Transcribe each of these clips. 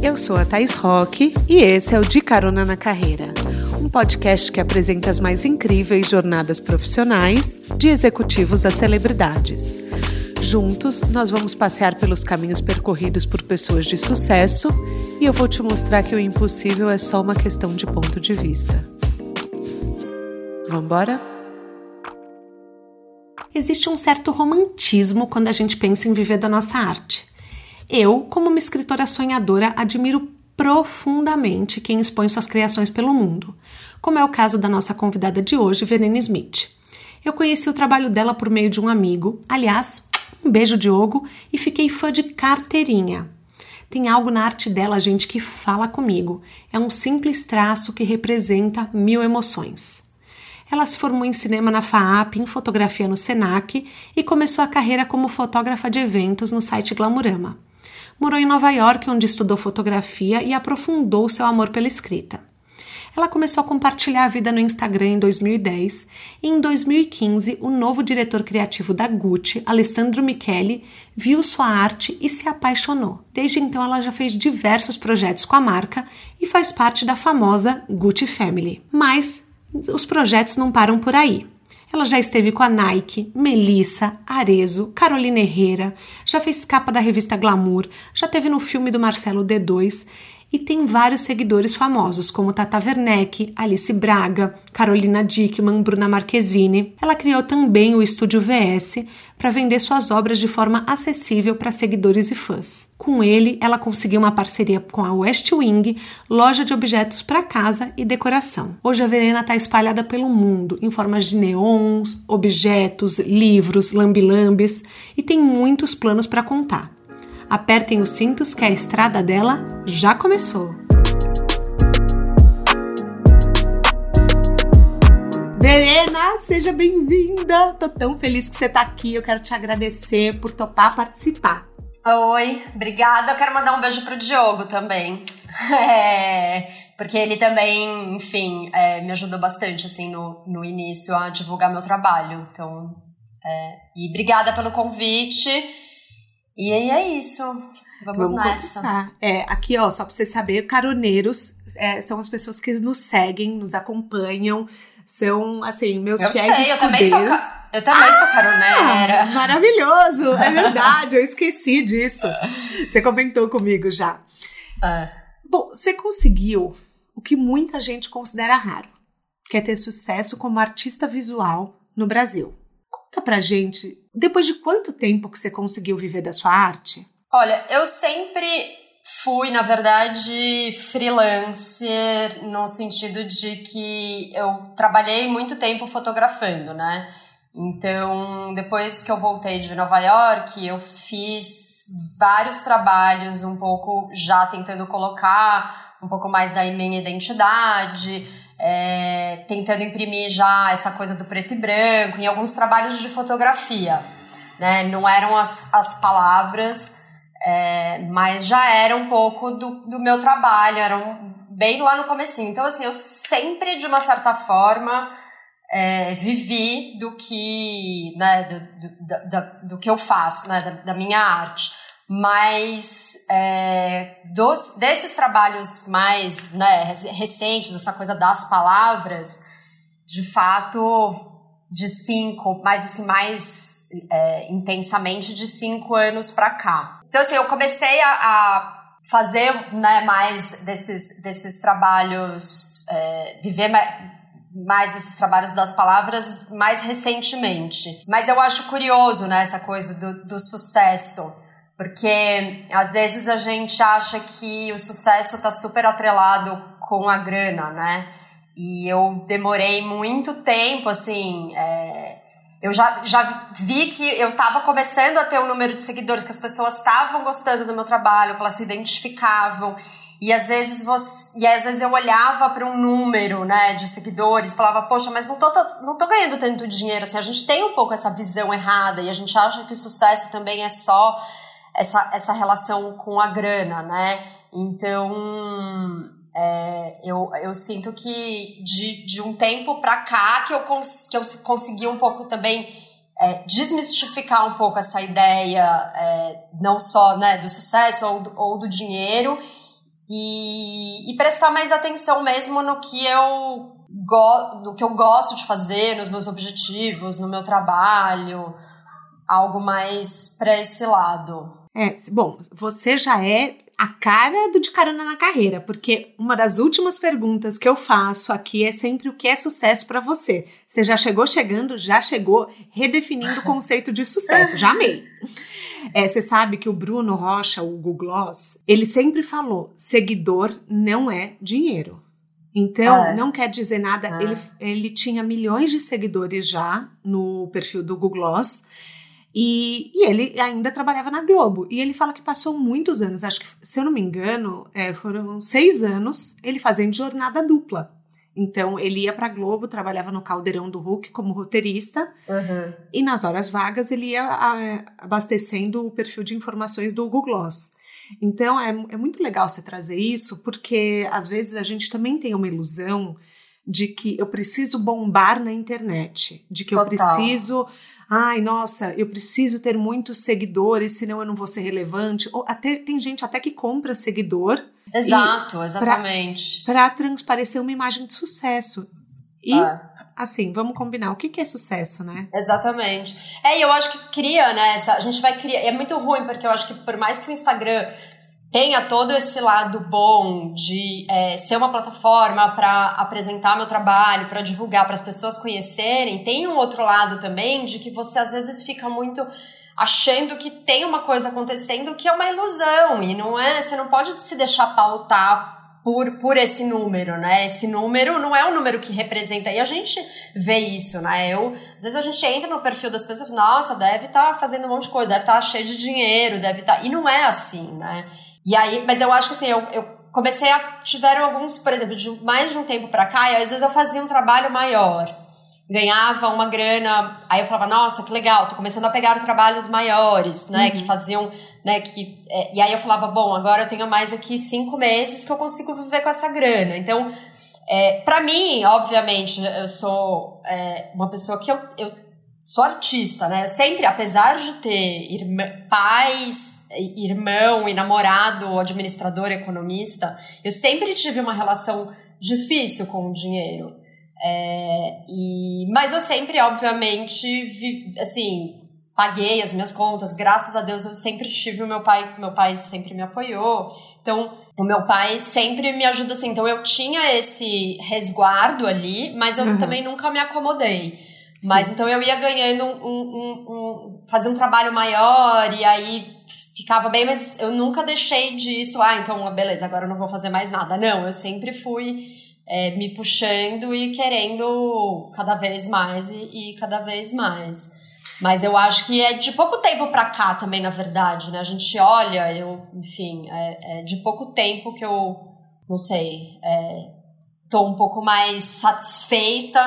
Eu sou a Thais Roque e esse é o De Carona na Carreira, um podcast que apresenta as mais incríveis jornadas profissionais, de executivos a celebridades. Juntos, nós vamos passear pelos caminhos percorridos por pessoas de sucesso e eu vou te mostrar que o impossível é só uma questão de ponto de vista. Vamos embora? Existe um certo romantismo quando a gente pensa em viver da nossa arte. Eu, como uma escritora sonhadora, admiro profundamente quem expõe suas criações pelo mundo, como é o caso da nossa convidada de hoje, Verena Smith. Eu conheci o trabalho dela por meio de um amigo, aliás, um beijo Diogo, e fiquei fã de carteirinha. Tem algo na arte dela, gente, que fala comigo. É um simples traço que representa mil emoções. Ela se formou em cinema na FAAP, em fotografia no SENAC e começou a carreira como fotógrafa de eventos no site Glamurama. Morou em Nova York, onde estudou fotografia e aprofundou seu amor pela escrita. Ela começou a compartilhar a vida no Instagram em 2010 e em 2015 o novo diretor criativo da Gucci, Alessandro Michele, viu sua arte e se apaixonou. Desde então ela já fez diversos projetos com a marca e faz parte da famosa Gucci Family. Mas os projetos não param por aí. Ela já esteve com a Nike, Melissa, Arezo, Carolina Herrera, já fez capa da revista Glamour, já teve no filme do Marcelo D2 e tem vários seguidores famosos, como Tata Werneck, Alice Braga, Carolina Dickman, Bruna Marquezine. Ela criou também o Estúdio VS para vender suas obras de forma acessível para seguidores e fãs. Com ele, ela conseguiu uma parceria com a West Wing, loja de objetos para casa e decoração. Hoje a Verena está espalhada pelo mundo em formas de neons, objetos, livros, lambilambes e tem muitos planos para contar. Apertem os cintos que a estrada dela já começou. Verena, seja bem-vinda! Tô tão feliz que você tá aqui. Eu quero te agradecer por topar participar. Oi, obrigada. Eu quero mandar um beijo pro Diogo também. É, porque ele também, enfim, é, me ajudou bastante, assim, no, no início a divulgar meu trabalho. Então, é, e obrigada pelo convite. E aí é isso. Vamos, Vamos nessa. Começar. É, aqui, ó, só pra vocês saberem, caroneiros é, são as pessoas que nos seguem, nos acompanham, são, assim, meus eu fiéis sei, escudeiros. Eu também sou, eu também ah, sou caroneira. Maravilhoso, é verdade, eu esqueci disso. Você comentou comigo já. É. Bom, você conseguiu o que muita gente considera raro, que é ter sucesso como artista visual no Brasil. Conta pra gente, depois de quanto tempo que você conseguiu viver da sua arte? Olha, eu sempre fui, na verdade, freelancer no sentido de que eu trabalhei muito tempo fotografando, né? Então, depois que eu voltei de Nova York, eu fiz vários trabalhos um pouco já tentando colocar um pouco mais da minha identidade, é, tentando imprimir já essa coisa do preto e branco, em alguns trabalhos de fotografia. Né? Não eram as, as palavras, é, mas já era um pouco do, do meu trabalho, eram bem lá no comecinho. Então, assim, eu sempre, de uma certa forma, é, vivi do que, né, do, do, do, do que eu faço, né, da, da minha arte mas é, dos, desses trabalhos mais né, recentes, essa coisa das palavras, de fato, de cinco, mais assim, mais é, intensamente de cinco anos para cá. Então, assim, eu comecei a, a fazer né, mais desses, desses trabalhos, é, viver mais, mais desses trabalhos das palavras mais recentemente. Mas eu acho curioso, né, essa coisa do, do sucesso porque às vezes a gente acha que o sucesso está super atrelado com a grana, né? E eu demorei muito tempo, assim. É, eu já, já vi que eu estava começando a ter um número de seguidores, que as pessoas estavam gostando do meu trabalho, que elas se identificavam. E às vezes você, e às vezes eu olhava para um número, né, de seguidores, falava, poxa, mas não tô, não tô ganhando tanto dinheiro, assim, a gente tem um pouco essa visão errada e a gente acha que o sucesso também é só essa, essa relação com a grana, né? Então, é, eu, eu sinto que de, de um tempo para cá que eu, cons, que eu consegui um pouco também é, desmistificar um pouco essa ideia, é, não só né, do sucesso ou do, ou do dinheiro, e, e prestar mais atenção mesmo no que eu go do que eu gosto de fazer, nos meus objetivos, no meu trabalho, algo mais para esse lado. É, bom, você já é a cara do De Carona na Carreira, porque uma das últimas perguntas que eu faço aqui é sempre o que é sucesso para você. Você já chegou chegando, já chegou redefinindo o conceito de sucesso, já amei. É, você sabe que o Bruno Rocha, o Google Gloss, ele sempre falou: seguidor não é dinheiro. Então, é. não quer dizer nada. É. Ele, ele tinha milhões de seguidores já no perfil do Google Gloss. E, e, ele ainda trabalhava na Globo. E ele fala que passou muitos anos, acho que, se eu não me engano, é, foram seis anos, ele fazendo jornada dupla. Então, ele ia para Globo, trabalhava no Caldeirão do Hulk como roteirista, uhum. e nas horas vagas ele ia a, abastecendo o perfil de informações do Google Gloss. Então, é, é muito legal você trazer isso, porque às vezes a gente também tem uma ilusão de que eu preciso bombar na internet, de que Total. eu preciso ai, nossa, eu preciso ter muitos seguidores, senão eu não vou ser relevante. Ou até tem gente até que compra seguidor. Exato, exatamente. Para transparecer uma imagem de sucesso. E ah. assim, vamos combinar, o que, que é sucesso, né? Exatamente. É, e eu acho que cria, né? a gente vai criar. É muito ruim, porque eu acho que por mais que o Instagram tenha todo esse lado bom de é, ser uma plataforma para apresentar meu trabalho, para divulgar, para as pessoas conhecerem, tem um outro lado também de que você às vezes fica muito achando que tem uma coisa acontecendo que é uma ilusão e não é, você não pode se deixar pautar por, por esse número, né? Esse número não é o número que representa. E a gente vê isso, né? Eu, às vezes a gente entra no perfil das pessoas, nossa, deve estar tá fazendo um monte de coisa, deve estar tá cheio de dinheiro, deve estar. Tá... E não é assim, né? E aí, mas eu acho que assim, eu, eu comecei a. Tiveram alguns, por exemplo, de mais de um tempo pra cá, e às vezes eu fazia um trabalho maior. Ganhava uma grana, aí eu falava, nossa, que legal, tô começando a pegar trabalhos maiores, né? Uhum. Que faziam, né? Que, é, e aí eu falava, bom, agora eu tenho mais aqui cinco meses que eu consigo viver com essa grana. Então, é, para mim, obviamente, eu sou é, uma pessoa que eu, eu sou artista, né? Eu sempre, apesar de ter irmã, pais, irmão e namorado, administrador, economista, eu sempre tive uma relação difícil com o dinheiro. É, e, mas eu sempre, obviamente, vi, assim, paguei as minhas contas. Graças a Deus eu sempre tive o meu pai, meu pai sempre me apoiou. Então, o meu pai sempre me ajuda assim. Então, eu tinha esse resguardo ali, mas eu uhum. também nunca me acomodei. Mas então eu ia ganhando um, um, um, fazer um trabalho maior e aí ficava bem, mas eu nunca deixei disso, ah, então beleza, agora eu não vou fazer mais nada. Não, eu sempre fui é, me puxando e querendo cada vez mais e, e, cada vez mais. Mas eu acho que é de pouco tempo pra cá também, na verdade, né? A gente olha, eu, enfim, é, é de pouco tempo que eu, não sei, é, tô um pouco mais satisfeita,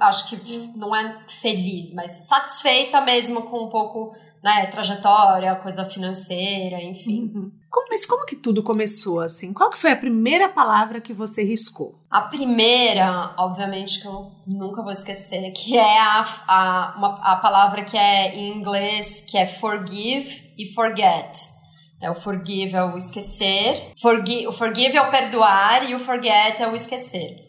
acho que não é feliz, mas satisfeita mesmo com um pouco, né, trajetória, coisa financeira, enfim. Uhum. Como, mas como que tudo começou assim? Qual que foi a primeira palavra que você riscou? A primeira, obviamente que eu nunca vou esquecer, que é a, a, uma, a palavra que é em inglês, que é forgive e forget é o forgive é o esquecer, forgive, o forgive é o perdoar e o forget é o esquecer.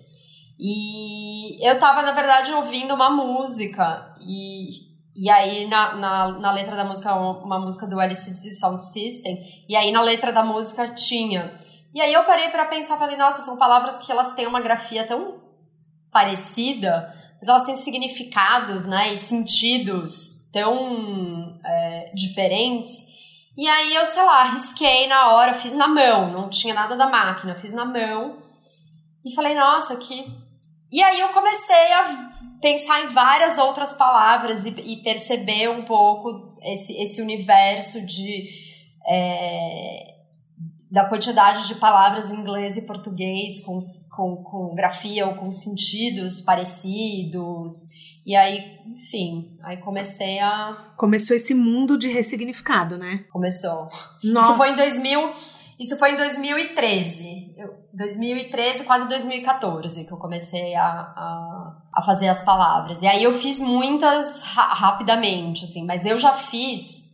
E eu tava, na verdade, ouvindo uma música e, e aí na, na, na letra da música, uma música do LCD Sound System, e aí na letra da música tinha. E aí eu parei para pensar, falei, nossa, são palavras que elas têm uma grafia tão parecida, mas elas têm significados, né, e sentidos tão é, diferentes e aí eu, sei lá, risquei na hora, fiz na mão, não tinha nada da máquina, fiz na mão. E falei, nossa, que. E aí eu comecei a pensar em várias outras palavras e, e perceber um pouco esse, esse universo de. É, da quantidade de palavras em inglês e português com, com, com grafia ou com sentidos parecidos. E aí, enfim, aí comecei a. Começou esse mundo de ressignificado, né? Começou. Nossa. Isso foi em 2000. Isso foi em 2013. Eu, 2013, quase 2014, que eu comecei a, a, a, fazer as palavras. E aí eu fiz muitas ra rapidamente, assim, mas eu já fiz.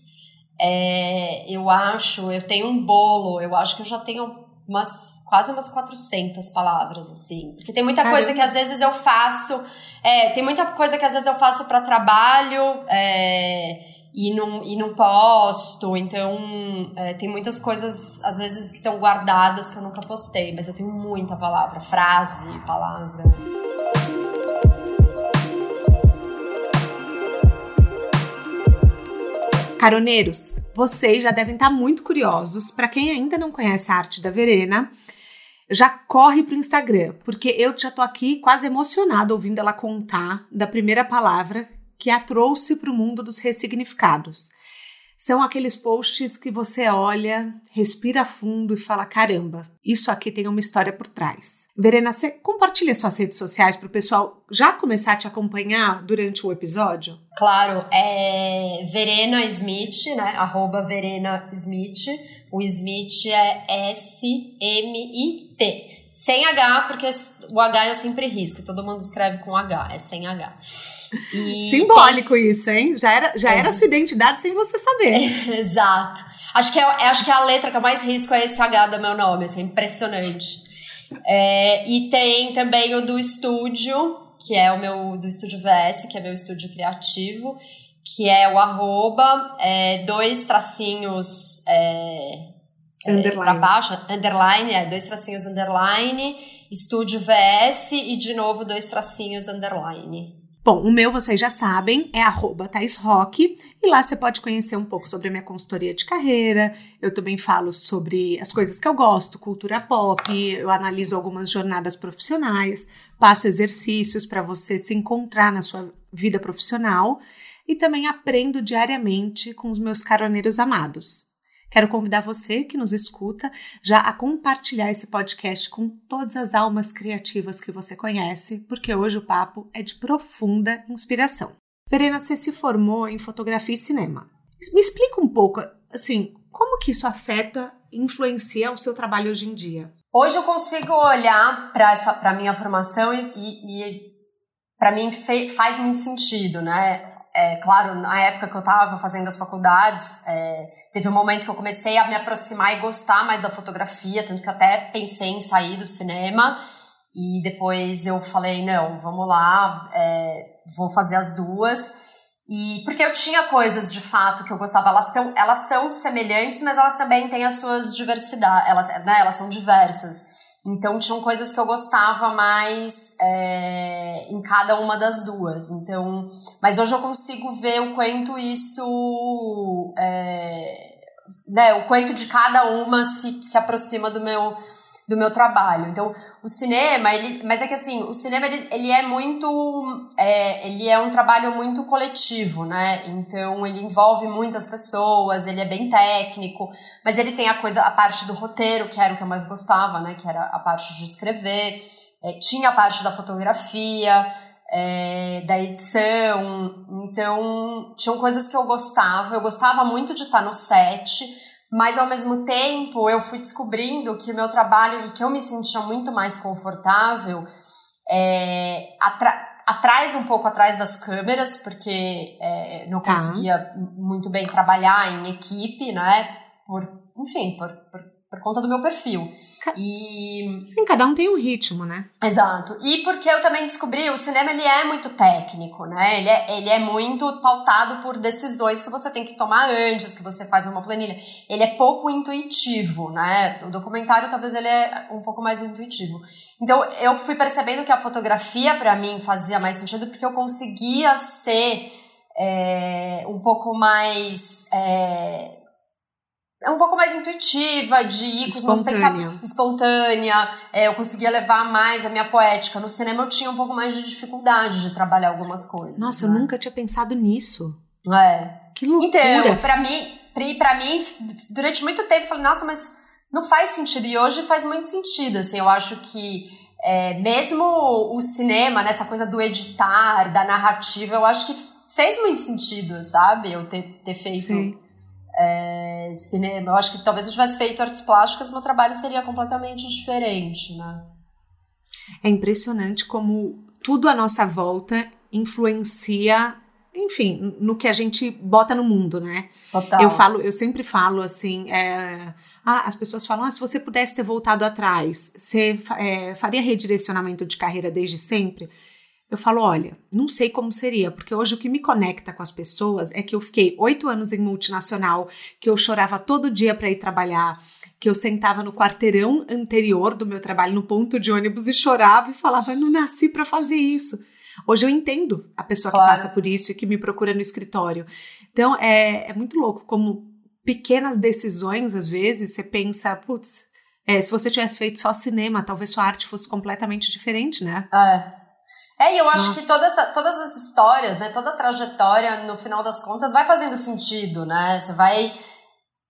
É, eu acho, eu tenho um bolo, eu acho que eu já tenho umas quase umas 400 palavras, assim. Porque tem muita Caramba. coisa que às vezes eu faço, é, tem muita coisa que às vezes eu faço para trabalho, é, e não, e não posto, então é, tem muitas coisas às vezes que estão guardadas que eu nunca postei, mas eu tenho muita palavra, frase, palavra. Caroneiros, vocês já devem estar muito curiosos. Para quem ainda não conhece a arte da Verena, já corre para o Instagram, porque eu já tô aqui quase emocionada ouvindo ela contar da primeira palavra que a trouxe para o mundo dos ressignificados. São aqueles posts que você olha, respira fundo e fala: caramba, isso aqui tem uma história por trás. Verena, você compartilha suas redes sociais para o pessoal já começar a te acompanhar durante o episódio? Claro, é Verena Smith, né? Arroba Verena Smith. O Smith é S-M-I-T. Sem H, porque o H eu sempre risco, todo mundo escreve com H, é sem H. E Simbólico tem... isso, hein? Já era, já é. era sua identidade sem você saber. exato. Acho que, é, acho que é a letra que eu mais risco é esse H do meu nome, assim, impressionante. É, e tem também o do estúdio, que é o meu, do Estúdio VS, que é meu estúdio criativo, que é o arroba, é, dois tracinhos... É, underline. para baixo, underline, é, dois tracinhos underline, estúdio VS e de novo dois tracinhos underline. Bom, o meu vocês já sabem, é arroba e lá você pode conhecer um pouco sobre a minha consultoria de carreira. Eu também falo sobre as coisas que eu gosto, cultura pop, eu analiso algumas jornadas profissionais, passo exercícios para você se encontrar na sua vida profissional e também aprendo diariamente com os meus caroneiros amados. Quero convidar você que nos escuta já a compartilhar esse podcast com todas as almas criativas que você conhece, porque hoje o papo é de profunda inspiração. Verena, você se formou em fotografia e cinema. Me explica um pouco, assim, como que isso afeta e influencia o seu trabalho hoje em dia? Hoje eu consigo olhar para essa para minha formação e, e, e para mim fe, faz muito sentido, né? É, claro, na época que eu estava fazendo as faculdades, é, teve um momento que eu comecei a me aproximar e gostar mais da fotografia, tanto que eu até pensei em sair do cinema. E depois eu falei, não, vamos lá, é, vou fazer as duas. E porque eu tinha coisas de fato que eu gostava, elas são, elas são semelhantes, mas elas também têm as suas diversidades, elas, né, elas são diversas. Então tinham coisas que eu gostava mais é, em cada uma das duas. Então, mas hoje eu consigo ver o quanto isso, é, né, o quanto de cada uma se, se aproxima do meu do meu trabalho. Então, o cinema, ele, mas é que assim, o cinema ele, ele é muito, é, ele é um trabalho muito coletivo, né? Então, ele envolve muitas pessoas, ele é bem técnico, mas ele tem a coisa, a parte do roteiro, que era o que eu mais gostava, né? Que era a parte de escrever. É, tinha a parte da fotografia, é, da edição. Então, tinham coisas que eu gostava. Eu gostava muito de estar no set mas ao mesmo tempo eu fui descobrindo que o meu trabalho e que eu me sentia muito mais confortável é, atrás um pouco atrás das câmeras, porque é, não tá. conseguia muito bem trabalhar em equipe, né? Por, enfim, por, por por conta do meu perfil. E sim, cada um tem um ritmo, né? Exato. E porque eu também descobri, o cinema ele é muito técnico, né? Ele é, ele é muito pautado por decisões que você tem que tomar antes, que você faz uma planilha. Ele é pouco intuitivo, né? O documentário talvez ele é um pouco mais intuitivo. Então eu fui percebendo que a fotografia para mim fazia mais sentido porque eu conseguia ser é, um pouco mais é, é um pouco mais intuitiva, de ir com os meus pensamentos, espontânea. É, eu conseguia levar mais a minha poética. No cinema eu tinha um pouco mais de dificuldade de trabalhar algumas coisas. Nossa, né? eu nunca tinha pensado nisso. É. Que loucura. Então, pra mim, pra mim, durante muito tempo eu falei, nossa, mas não faz sentido. E hoje faz muito sentido, assim, eu acho que é, mesmo o cinema, nessa né, coisa do editar, da narrativa, eu acho que fez muito sentido, sabe? Eu ter, ter feito Sim é, cinema. Eu acho que talvez eu tivesse feito artes plásticas, meu trabalho seria completamente diferente, né? É impressionante como tudo à nossa volta influencia, enfim, no que a gente bota no mundo, né? Total. Eu falo, eu sempre falo assim, é, Ah, as pessoas falam: ah, se você pudesse ter voltado atrás, você é, faria redirecionamento de carreira desde sempre? Eu falo: olha, não sei como seria, porque hoje o que me conecta com as pessoas é que eu fiquei oito anos em multinacional, que eu chorava todo dia para ir trabalhar, que eu sentava no quarteirão anterior do meu trabalho, no ponto de ônibus, e chorava e falava: eu não nasci para fazer isso. Hoje eu entendo a pessoa claro. que passa por isso e que me procura no escritório. Então é, é muito louco como pequenas decisões, às vezes, você pensa, putz, é, se você tivesse feito só cinema, talvez sua arte fosse completamente diferente, né? É. É, e eu acho Nossa. que toda essa, todas as histórias, né, toda a trajetória, no final das contas, vai fazendo sentido, né? Você vai.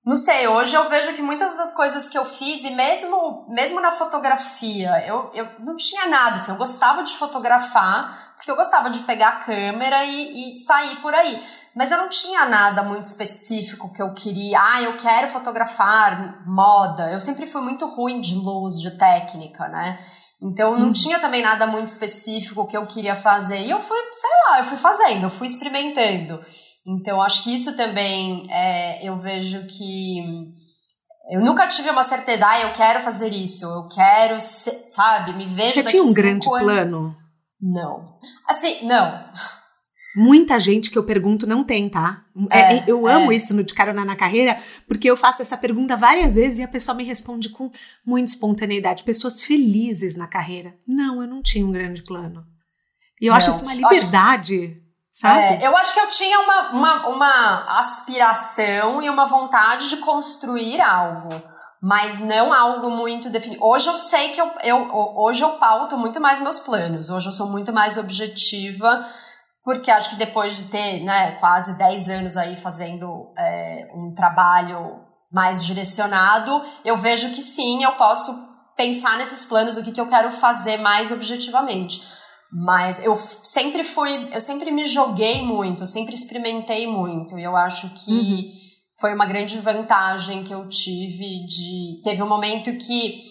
Não sei, hoje eu vejo que muitas das coisas que eu fiz, e mesmo, mesmo na fotografia, eu, eu não tinha nada, assim, eu gostava de fotografar, porque eu gostava de pegar a câmera e, e sair por aí mas eu não tinha nada muito específico que eu queria. Ah, eu quero fotografar moda. Eu sempre fui muito ruim de luz, de técnica, né? Então não hum. tinha também nada muito específico que eu queria fazer. E eu fui, sei lá, eu fui fazendo, eu fui experimentando. Então acho que isso também é, eu vejo que eu nunca tive uma certeza, ah, eu quero fazer isso, eu quero, sabe, me vejo. Você tinha um grande anos. plano? Não. Assim, não. Muita gente que eu pergunto não tem, tá? É, é, eu amo é. isso no De Carona na Carreira, porque eu faço essa pergunta várias vezes e a pessoa me responde com muita espontaneidade. Pessoas felizes na carreira. Não, eu não tinha um grande plano. E eu não, acho isso uma liberdade, acho, sabe? É, eu acho que eu tinha uma, uma, uma aspiração e uma vontade de construir algo mas não algo muito definido. Hoje eu sei que eu, eu, hoje eu pauto muito mais meus planos, hoje eu sou muito mais objetiva porque acho que depois de ter né, quase 10 anos aí fazendo é, um trabalho mais direcionado, eu vejo que sim, eu posso pensar nesses planos, o que, que eu quero fazer mais objetivamente. Mas eu sempre fui, eu sempre me joguei muito, eu sempre experimentei muito, e eu acho que uhum. foi uma grande vantagem que eu tive de. Teve um momento que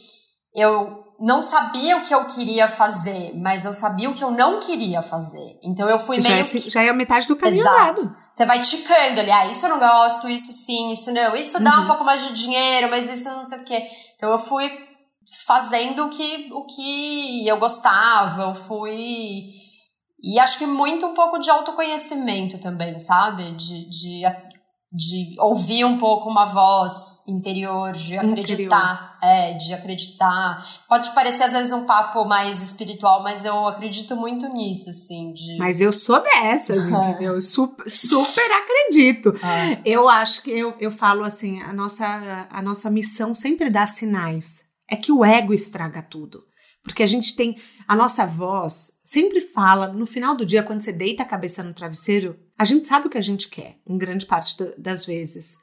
eu não sabia o que eu queria fazer, mas eu sabia o que eu não queria fazer. Então eu fui já meio. É, que... Já é a metade do caminho Exato. Você vai ticando ali, ah, isso eu não gosto, isso sim, isso não, isso uhum. dá um uhum. pouco mais de dinheiro, mas isso não sei o quê. Então eu fui fazendo o que, o que eu gostava, eu fui. E acho que muito um pouco de autoconhecimento também, sabe? De, de de ouvir um pouco uma voz interior, de acreditar, interior. é, de acreditar. Pode parecer às vezes um papo mais espiritual, mas eu acredito muito nisso, assim, de... Mas eu sou dessas, entendeu? super, super acredito. Ah. Eu acho que eu, eu falo assim, a nossa, a nossa missão sempre dá sinais. É que o ego estraga tudo. Porque a gente tem. A nossa voz sempre fala, no final do dia, quando você deita a cabeça no travesseiro, a gente sabe o que a gente quer, em grande parte das vezes.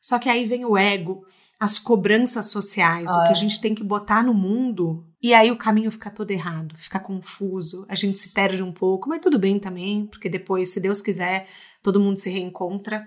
Só que aí vem o ego, as cobranças sociais, ah, o que a gente tem que botar no mundo, e aí o caminho fica todo errado, fica confuso, a gente se perde um pouco, mas tudo bem também, porque depois, se Deus quiser, todo mundo se reencontra.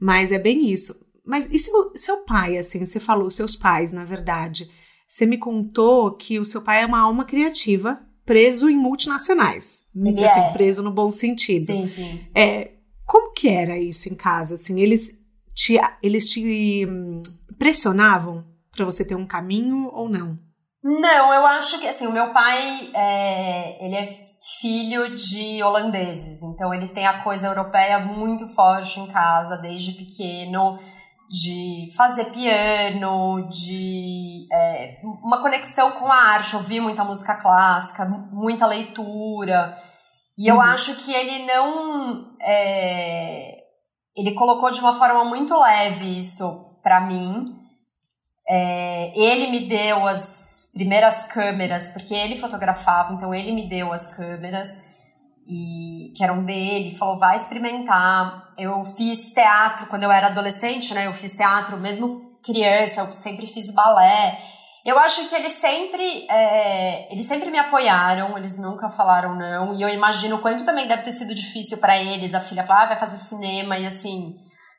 Mas é bem isso. Mas e seu, seu pai, assim, você falou, seus pais, na verdade, você me contou que o seu pai é uma alma criativa, preso em multinacionais. Ele assim, é. preso no bom sentido. Sim, sim. É, como que era isso em casa? Assim, eles te, eles te hum, pressionavam para você ter um caminho ou não? Não, eu acho que assim, o meu pai é, ele é filho de holandeses, então ele tem a coisa europeia muito forte em casa desde pequeno de fazer piano, de é, uma conexão com a arte, ouvir muita música clássica, muita leitura. E eu uhum. acho que ele não. É, ele colocou de uma forma muito leve isso para mim. É, ele me deu as primeiras câmeras, porque ele fotografava, então ele me deu as câmeras e que eram dele, falou vai experimentar. Eu fiz teatro quando eu era adolescente, né? Eu fiz teatro mesmo criança, eu sempre fiz balé. Eu acho que eles sempre, é, eles sempre me apoiaram, eles nunca falaram não. E eu imagino o quanto também deve ter sido difícil para eles. A filha falar, ah, vai fazer cinema e assim,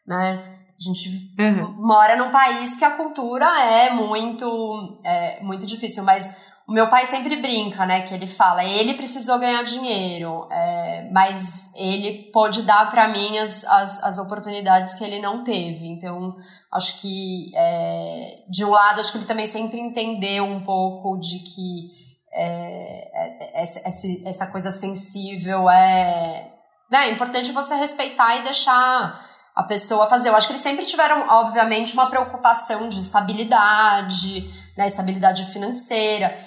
né? A gente uhum. mora num país que a cultura é muito, é, muito difícil, mas o meu pai sempre brinca, né? Que ele fala, ele precisou ganhar dinheiro, é, mas ele pôde dar para mim as, as, as, oportunidades que ele não teve. Então, Acho que, é, de um lado, acho que ele também sempre entendeu um pouco de que é, é essa, essa coisa sensível é, né, é importante você respeitar e deixar a pessoa fazer. Eu acho que eles sempre tiveram, obviamente, uma preocupação de estabilidade, né, estabilidade financeira,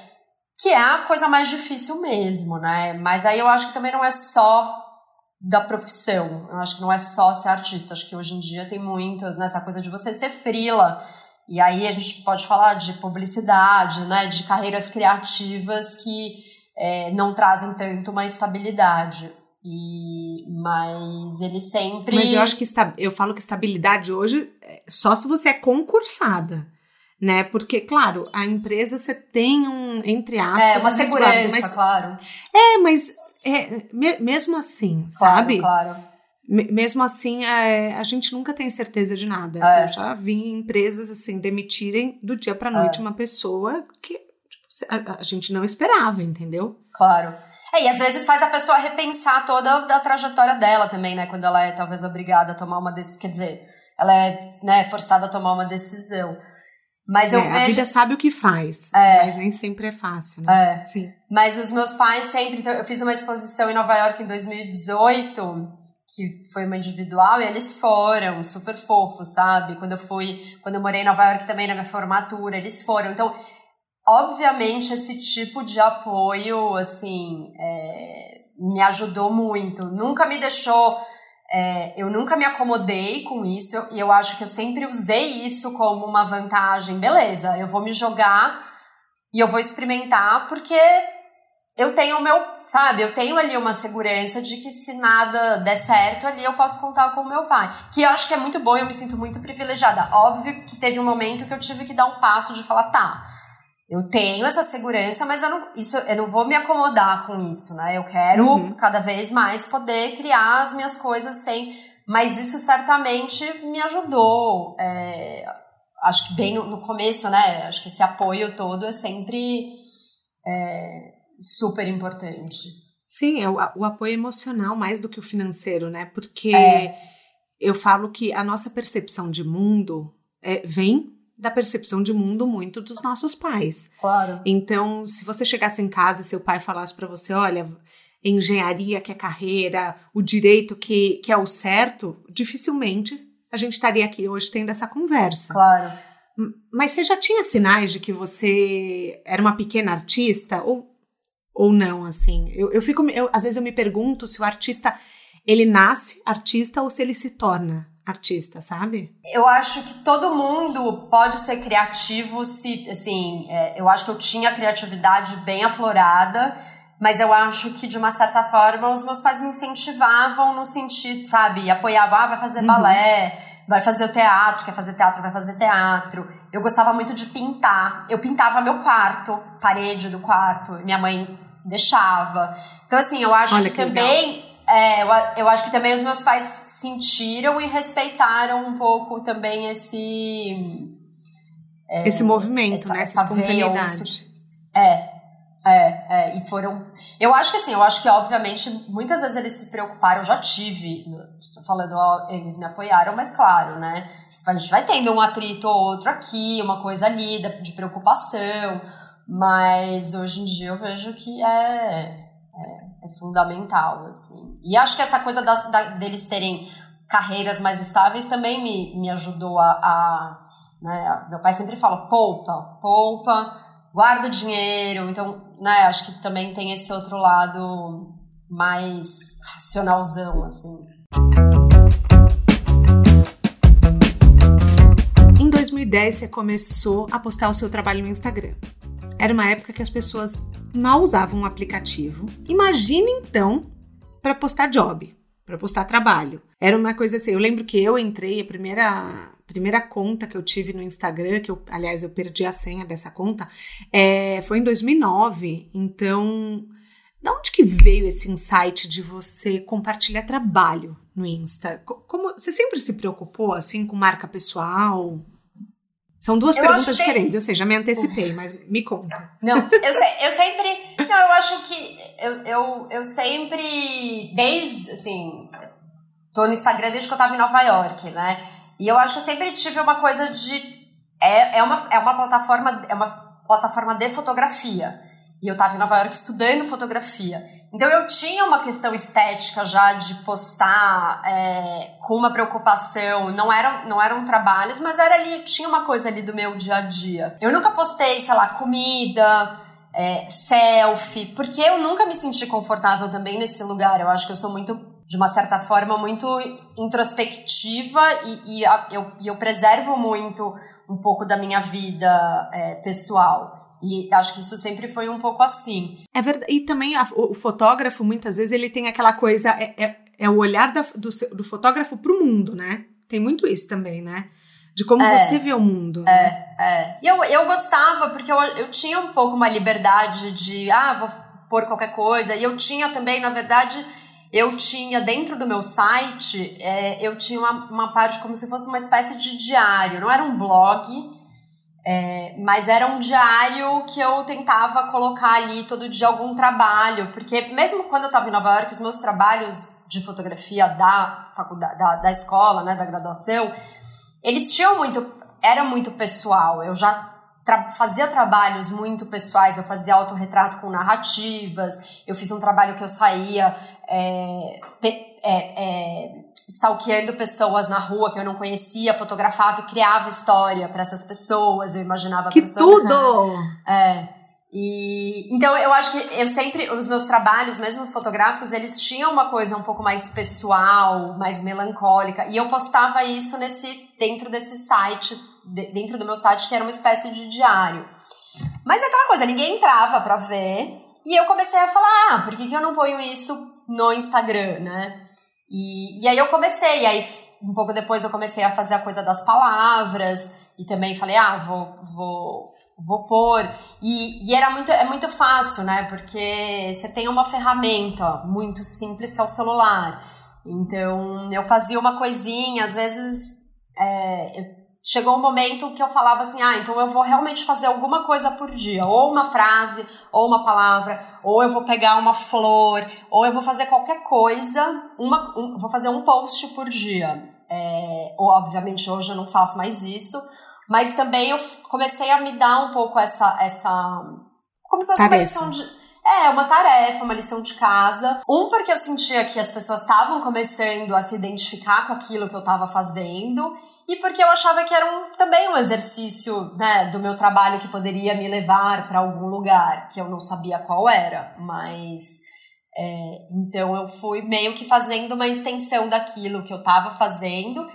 que é a coisa mais difícil mesmo, né? Mas aí eu acho que também não é só da profissão. Eu acho que não é só ser artista. Acho que hoje em dia tem muitas, né? Essa coisa de você ser frila. E aí a gente pode falar de publicidade, né? De carreiras criativas que é, não trazem tanto uma estabilidade. E, mas ele sempre. Mas eu acho que eu falo que estabilidade hoje é só se você é concursada. Né? Porque, claro, a empresa você tem um, entre aspas, é, uma um segurança, mas, claro. É, mas é, me, mesmo assim, claro, sabe? Claro. mesmo assim, é, a gente nunca tem certeza de nada. É. Eu já vi empresas assim demitirem do dia para noite é. uma pessoa que tipo, a, a, gente não esperava, entendeu? Claro. É, e às vezes faz a pessoa repensar toda a trajetória dela também, né? Quando ela é talvez obrigada a tomar uma decisão. Quer dizer, ela é né, forçada a tomar uma decisão. Mas eu é, vejo. A vida sabe o que faz, é, mas nem sempre é fácil, né? É. Sim. Mas os meus pais sempre. Então, eu fiz uma exposição em Nova York em 2018, que foi uma individual, e eles foram super fofos, sabe? Quando eu fui. Quando eu morei em Nova York também na minha formatura, eles foram. Então, obviamente, esse tipo de apoio, assim, é, me ajudou muito. Nunca me deixou é, eu nunca me acomodei com isso e eu acho que eu sempre usei isso como uma vantagem. Beleza, eu vou me jogar e eu vou experimentar porque eu tenho o meu, sabe, eu tenho ali uma segurança de que se nada der certo ali eu posso contar com o meu pai. Que eu acho que é muito bom e eu me sinto muito privilegiada. Óbvio que teve um momento que eu tive que dar um passo de falar, tá, eu tenho essa segurança, mas eu não, isso, eu não vou me acomodar com isso, né? Eu quero uhum. cada vez mais poder criar as minhas coisas sem. Mas isso certamente me ajudou. É, acho que bem no, no, começo, né? Acho que esse apoio todo é sempre é, super importante. Sim, é o, o, apoio emocional mais do que o financeiro, né? Porque é. eu falo que a nossa percepção de mundo é, vem da percepção de mundo muito dos nossos pais. Claro. Então, se você chegasse em casa e seu pai falasse para você, olha, engenharia que é carreira, o direito que, que é o certo, dificilmente a gente estaria aqui hoje tendo essa conversa. Claro. Mas você já tinha sinais de que você era uma pequena artista ou, ou não, assim? Eu, eu fico, eu, às vezes eu me pergunto se o artista ele nasce artista ou se ele se torna artista, sabe? Eu acho que todo mundo pode ser criativo se, assim, é, eu acho que eu tinha a criatividade bem aflorada, mas eu acho que de uma certa forma os meus pais me incentivavam no sentido, sabe, apoiavam, ah, vai fazer uhum. balé, vai fazer o teatro, quer fazer teatro, vai fazer teatro. Eu gostava muito de pintar. Eu pintava meu quarto, parede do quarto, minha mãe deixava. Então assim, eu acho Olha que, que também legal é, eu, eu acho que também os meus pais sentiram e respeitaram um pouco também esse. É, esse movimento, essa, né? Essa espontaneidade. É, é, é, e foram. Eu acho que assim, eu acho que obviamente muitas vezes eles se preocuparam, eu já tive, falando, ó, eles me apoiaram, mas claro, né? A gente vai tendo um atrito ou outro aqui, uma coisa ali de preocupação, mas hoje em dia eu vejo que é, é, é fundamental, assim. E acho que essa coisa das, da, deles terem carreiras mais estáveis também me, me ajudou a. a né, meu pai sempre fala: poupa, poupa, guarda dinheiro. Então, né, acho que também tem esse outro lado mais racionalzão, assim. Em 2010, você começou a postar o seu trabalho no Instagram. Era uma época que as pessoas mal usavam o aplicativo. Imagine então para postar job, para postar trabalho. Era uma coisa assim. Eu lembro que eu entrei a primeira primeira conta que eu tive no Instagram, que eu, aliás, eu perdi a senha dessa conta, é, foi em 2009. Então, da onde que veio esse insight de você compartilhar trabalho no Insta? Como você sempre se preocupou assim com marca pessoal? São duas eu perguntas diferentes, eu sei, já me antecipei, mas me conta. Não, eu, sei, eu sempre. Não, eu acho que eu, eu, eu sempre, desde, assim, tô no Instagram desde que eu tava em Nova York, né? E eu acho que eu sempre tive uma coisa de. É, é, uma, é uma plataforma. É uma plataforma de fotografia. E eu estava em Nova York estudando fotografia. Então eu tinha uma questão estética já de postar é, com uma preocupação. Não eram, não eram trabalhos, mas era ali, tinha uma coisa ali do meu dia a dia. Eu nunca postei, sei lá, comida, é, selfie, porque eu nunca me senti confortável também nesse lugar. Eu acho que eu sou muito, de uma certa forma, muito introspectiva e, e eu, eu preservo muito um pouco da minha vida é, pessoal. E acho que isso sempre foi um pouco assim. É verdade. E também a, o, fotógrafo, muitas vezes, ele tem aquela coisa. É, é, é o olhar da, do, do fotógrafo para o mundo, né? Tem muito isso também, né? De como é, você vê o mundo. Né? É, é. E eu, eu gostava, porque eu, eu tinha um pouco uma liberdade de, ah, vou pôr qualquer coisa. E eu tinha também, na verdade, eu tinha dentro do meu site, é, eu tinha uma, uma parte como se fosse uma espécie de diário. Não era um blog, é, mas era um diário que eu tentava colocar ali todo dia algum trabalho, porque mesmo quando eu estava em Nova York, os meus trabalhos de fotografia da faculdade, da, da escola, né, da graduação, eles tinham muito, era muito pessoal. Eu já tra fazia trabalhos muito pessoais, eu fazia autorretrato com narrativas, eu fiz um trabalho que eu saía é, é, é, stalkeando pessoas na rua que eu não conhecia, fotografava e criava história para essas pessoas, eu imaginava que tudo! É. E então eu acho que eu sempre os meus trabalhos, mesmo fotográficos, eles tinham uma coisa um pouco mais pessoal, mais melancólica, e eu postava isso nesse dentro desse site, dentro do meu site que era uma espécie de diário. Mas é aquela coisa, ninguém entrava para ver, e eu comecei a falar, ah, por que, que eu não ponho isso no Instagram, né? E, e aí eu comecei, aí um pouco depois eu comecei a fazer a coisa das palavras e também falei, ah, vou, vou, vou pôr. E, e era muito, é muito fácil, né? Porque você tem uma ferramenta muito simples que é o celular. Então eu fazia uma coisinha, às vezes é, eu chegou um momento que eu falava assim: ah, então eu vou realmente fazer alguma coisa por dia, ou uma frase, ou uma palavra, ou eu vou pegar uma flor, ou eu vou fazer qualquer coisa, uma, um, vou fazer um post por dia. É, obviamente, hoje eu não faço mais isso, mas também eu comecei a me dar um pouco essa. essa como se fosse uma lição de. É, uma tarefa, uma lição de casa. Um, porque eu sentia que as pessoas estavam começando a se identificar com aquilo que eu estava fazendo e porque eu achava que era um, também um exercício né, do meu trabalho que poderia me levar para algum lugar que eu não sabia qual era, mas é, então eu fui meio que fazendo uma extensão daquilo que eu estava fazendo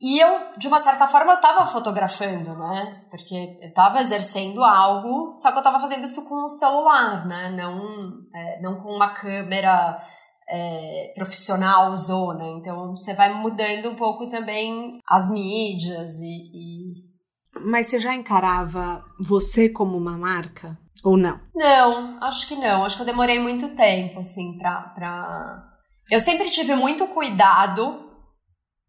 e eu, de uma certa forma, eu estava fotografando, né? Porque eu estava exercendo algo, só que eu estava fazendo isso com o celular, né? Não, é, não com uma câmera é, profissional zona. Então você vai mudando um pouco também as mídias e, e... Mas você já encarava você como uma marca ou não? Não, acho que não. Acho que eu demorei muito tempo, assim, pra. pra... Eu sempre tive muito cuidado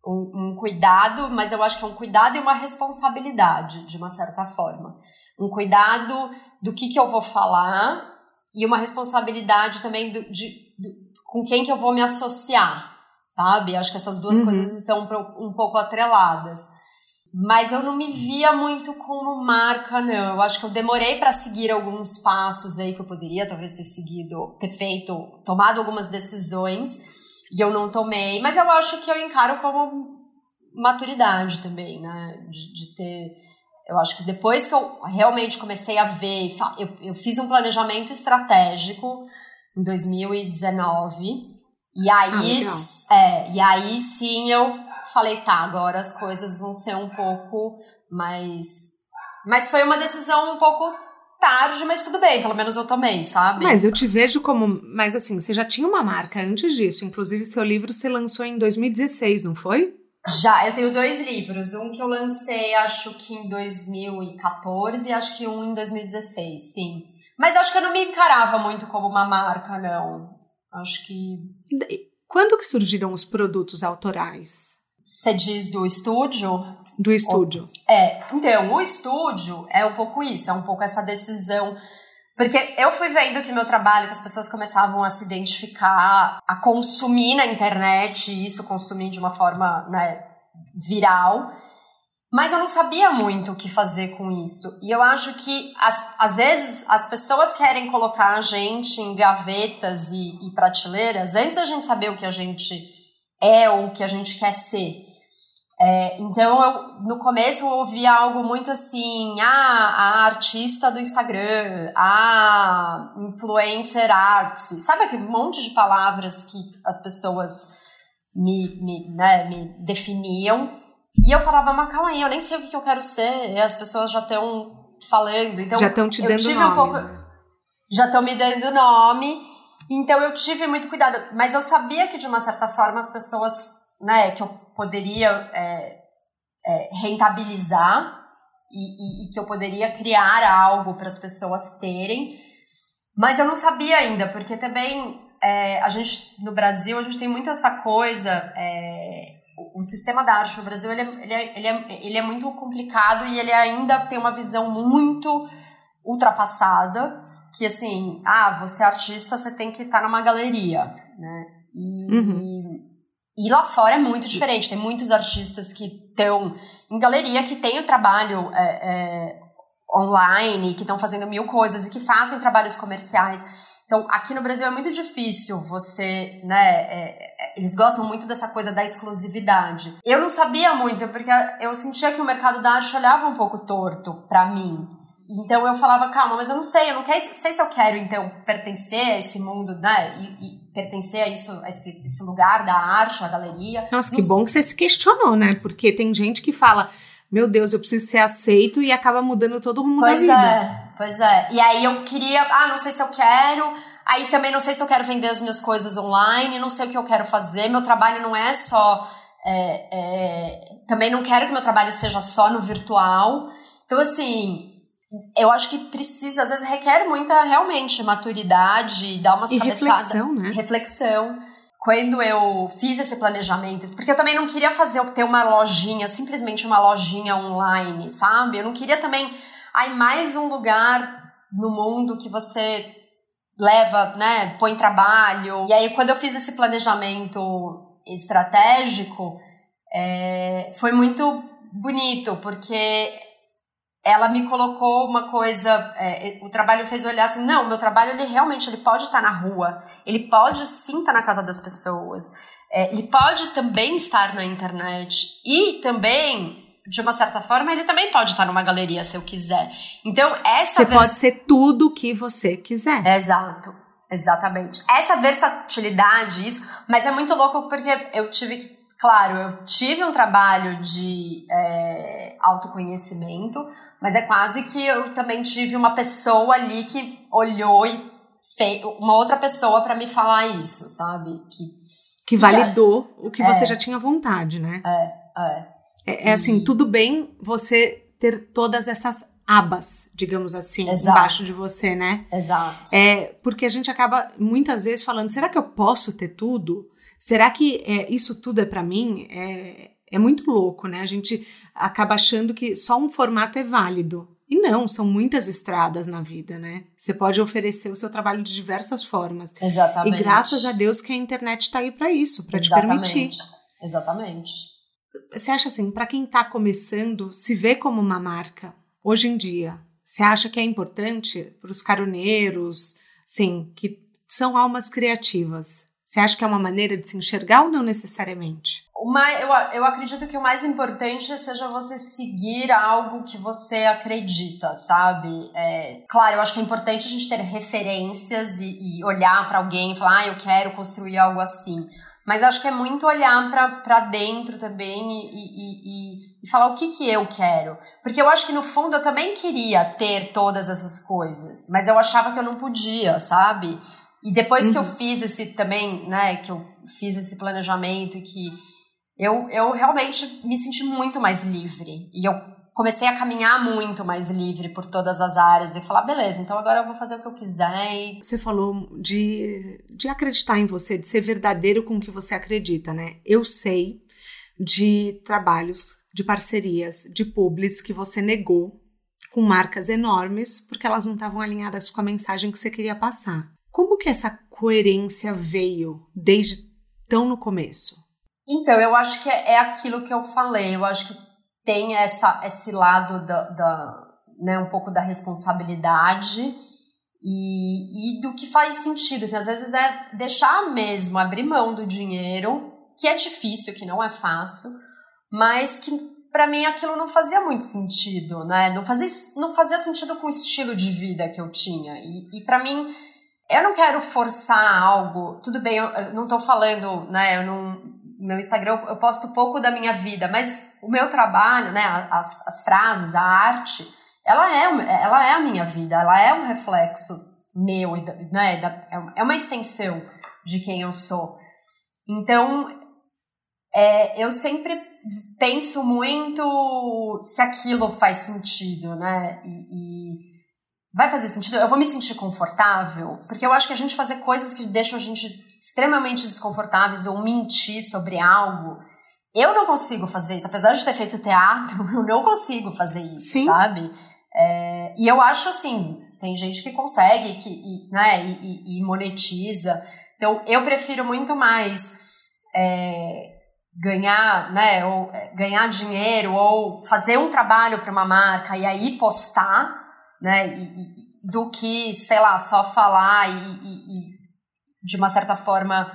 um, um, cuidado, mas eu acho que é um cuidado e uma responsabilidade, de uma certa forma. Um cuidado do que, que eu vou falar e uma responsabilidade também do, de, com quem que eu vou me associar, sabe? Acho que essas duas uhum. coisas estão um pouco atreladas. Mas eu não me via muito como marca, não. Eu acho que eu demorei para seguir alguns passos aí que eu poderia talvez ter seguido, ter feito, tomado algumas decisões e eu não tomei. Mas eu acho que eu encaro como maturidade também, né? De, de ter. Eu acho que depois que eu realmente comecei a ver, eu, eu fiz um planejamento estratégico em 2019. E aí, ah, é, e aí sim eu falei, tá, agora as coisas vão ser um pouco mais. Mas foi uma decisão um pouco tarde, mas tudo bem, pelo menos eu tomei, sabe? Mas eu te vejo como. Mas assim, você já tinha uma marca antes disso. Inclusive, seu livro se lançou em 2016, não foi? Já, eu tenho dois livros. Um que eu lancei, acho que em 2014, e acho que um em 2016, sim. Mas acho que eu não me encarava muito como uma marca, não. Acho que. Quando que surgiram os produtos autorais? Você diz do estúdio? Do estúdio. É, então, o estúdio é um pouco isso, é um pouco essa decisão. Porque eu fui vendo que meu trabalho, que as pessoas começavam a se identificar, a consumir na internet, e isso consumir de uma forma, né, viral. Mas eu não sabia muito o que fazer com isso. E eu acho que, as, às vezes, as pessoas querem colocar a gente em gavetas e, e prateleiras antes da gente saber o que a gente é ou o que a gente quer ser. É, então, eu, no começo eu ouvia algo muito assim, ah, a artista do Instagram, a influencer arts, sabe aquele monte de palavras que as pessoas me, me, né, me definiam. E eu falava, mas calma aí, eu nem sei o que eu quero ser. E as pessoas já estão falando. Então, já estão te dando nomes, um pouco, né? Já estão me dando nome. Então eu tive muito cuidado. Mas eu sabia que, de uma certa forma, as pessoas, né, que eu poderia é, é, rentabilizar e, e, e que eu poderia criar algo para as pessoas terem. Mas eu não sabia ainda, porque também é, a gente, no Brasil, a gente tem muito essa coisa. É, o sistema da arte no Brasil ele é, ele, é, ele, é, ele é muito complicado e ele ainda tem uma visão muito ultrapassada que assim, ah, você é artista, você tem que estar numa galeria, né? E, uhum. e, lá fora é muito diferente. Tem muitos artistas que estão em galeria, que têm o trabalho é, é, online, que estão fazendo mil coisas e que fazem trabalhos comerciais. Então, aqui no Brasil é muito difícil você, né? Eles gostam muito dessa coisa da exclusividade. Eu não sabia muito, porque eu sentia que o mercado da arte olhava um pouco torto para mim. Então eu falava, calma, mas eu não sei, eu não quero, sei se eu quero então pertencer a esse mundo, né? E, e pertencer a isso, a esse, esse, lugar da arte, a galeria. Nossa, não que bom que você se questionou, né? Porque tem gente que fala, meu Deus, eu preciso ser aceito e acaba mudando todo o rumo pois da vida. É, pois é. E aí eu queria, ah, não sei se eu quero. Aí também não sei se eu quero vender as minhas coisas online, não sei o que eu quero fazer. Meu trabalho não é só. É, é, também não quero que meu trabalho seja só no virtual. Então, assim, eu acho que precisa, às vezes requer muita, realmente, maturidade, dar umas e cabeçadas. Reflexão, né? Reflexão quando eu fiz esse planejamento, porque eu também não queria fazer ter uma lojinha, simplesmente uma lojinha online, sabe? Eu não queria também, aí mais um lugar no mundo que você leva, né, põe trabalho. E aí quando eu fiz esse planejamento estratégico, é, foi muito bonito, porque ela me colocou uma coisa, é, o trabalho fez olhar assim, não, meu trabalho ele realmente ele pode estar na rua, ele pode sim estar na casa das pessoas, é, ele pode também estar na internet e também de uma certa forma, ele também pode estar numa galeria se eu quiser. Então, essa. Você vers... pode ser tudo o que você quiser. Exato. Exatamente. Essa versatilidade, isso. Mas é muito louco porque eu tive. Claro, eu tive um trabalho de é, autoconhecimento, mas é quase que eu também tive uma pessoa ali que olhou e fez uma outra pessoa para me falar isso, sabe? Que, que validou que, o que é, você já tinha vontade, né? É, é. É, é assim, tudo bem você ter todas essas abas, digamos assim, Exato. embaixo de você, né? Exato. É, porque a gente acaba muitas vezes falando, será que eu posso ter tudo? Será que é, isso tudo é para mim? É, é muito louco, né? A gente acaba achando que só um formato é válido. E não, são muitas estradas na vida, né? Você pode oferecer o seu trabalho de diversas formas. Exatamente. E graças a Deus que a internet está aí para isso, para te permitir. Exatamente. Você acha assim, para quem está começando, se vê como uma marca hoje em dia, você acha que é importante para os caroneiros, sim, que são almas criativas? Você acha que é uma maneira de se enxergar ou não necessariamente? Uma, eu, eu acredito que o mais importante seja você seguir algo que você acredita, sabe? É, claro, eu acho que é importante a gente ter referências e, e olhar para alguém e falar, ah, eu quero construir algo assim. Mas acho que é muito olhar para dentro também e, e, e, e, falar o que, que eu quero. Porque eu acho que no fundo eu também queria ter todas essas coisas, mas eu achava que eu não podia, sabe? E depois uhum. que eu uhum. fiz esse também, né, que eu fiz esse planejamento e que eu, eu realmente me senti muito mais livre. E eu comecei a caminhar muito mais livre por todas as áreas e falar, beleza, então agora eu vou fazer o que eu quiser. Você falou de, de acreditar em você, de ser verdadeiro com o que você acredita, né? Eu sei de trabalhos, de parcerias, de publis que você negou com marcas enormes porque elas não estavam alinhadas com a mensagem que você queria passar. Como que essa coerência veio desde tão no começo? Então, eu acho que é, é aquilo que eu falei. Eu acho que tem essa, esse lado da, da né, um pouco da responsabilidade e, e do que faz sentido. Assim, às vezes é deixar mesmo, abrir mão do dinheiro, que é difícil, que não é fácil, mas que para mim aquilo não fazia muito sentido, né? Não fazia, não fazia sentido com o estilo de vida que eu tinha. E, e para mim, eu não quero forçar algo. Tudo bem, eu, não tô falando, né? Eu não. Meu Instagram eu posto pouco da minha vida, mas o meu trabalho, né? As, as frases, a arte, ela é, ela é a minha vida, ela é um reflexo meu, né? É, é uma extensão de quem eu sou. Então, é, eu sempre penso muito se aquilo faz sentido, né? E, e, vai fazer sentido? Eu vou me sentir confortável? Porque eu acho que a gente fazer coisas que deixam a gente extremamente desconfortáveis ou mentir sobre algo, eu não consigo fazer isso. Apesar de ter feito teatro, eu não consigo fazer isso, Sim. sabe? É, e eu acho assim, tem gente que consegue que, e, né, e, e monetiza. Então, eu prefiro muito mais é, ganhar, né, ou é, ganhar dinheiro ou fazer um trabalho para uma marca e aí postar, né, e, e, do que, sei lá, só falar e, e de uma certa forma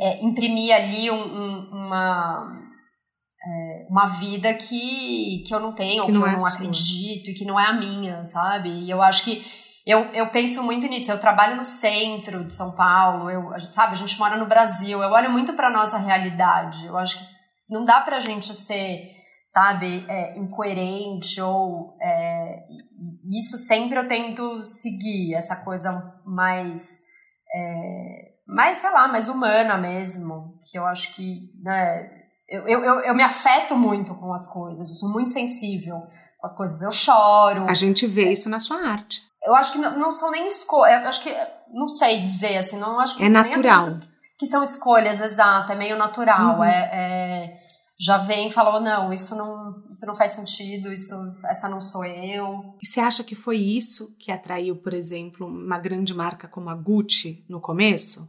é, imprimir ali um, um, uma é, uma vida que, que eu não tenho, que, que não eu é não acredito e que não é a minha, sabe? E eu acho que eu, eu penso muito nisso. Eu trabalho no centro de São Paulo, eu, sabe? A gente mora no Brasil. Eu olho muito para nossa realidade. Eu acho que não dá para a gente ser, sabe, é, incoerente ou é, isso sempre eu tento seguir essa coisa mais, é, mais sei lá, mais humana mesmo. Que eu acho que, né? Eu, eu, eu, me afeto muito com as coisas. Eu sou muito sensível com as coisas. Eu choro. A gente vê isso na sua arte eu acho que não, não são nem escolhas, acho que, não sei dizer assim, não acho que... É natural. Que são escolhas, exato, é meio natural, uhum. é, é, já vem e falou, não, isso não, isso não faz sentido, isso, essa não sou eu. E você acha que foi isso que atraiu, por exemplo, uma grande marca como a Gucci no começo?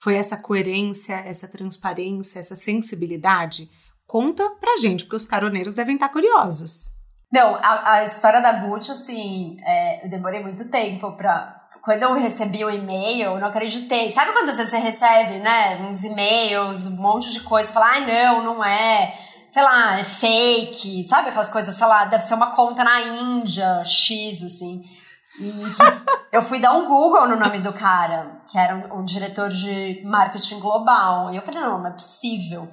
Foi essa coerência, essa transparência, essa sensibilidade? Conta pra gente, porque os caroneiros devem estar curiosos. Não, a, a história da Gucci, assim, é, eu demorei muito tempo pra. Quando eu recebi o e-mail, eu não acreditei. Sabe quando vezes você recebe, né, uns e-mails, um monte de coisa, fala, ah, não, não é, sei lá, é fake, sabe aquelas coisas, sei lá, deve ser uma conta na Índia, X, assim. E eu fui dar um Google no nome do cara, que era um, um diretor de marketing global. E eu falei, não, não é possível.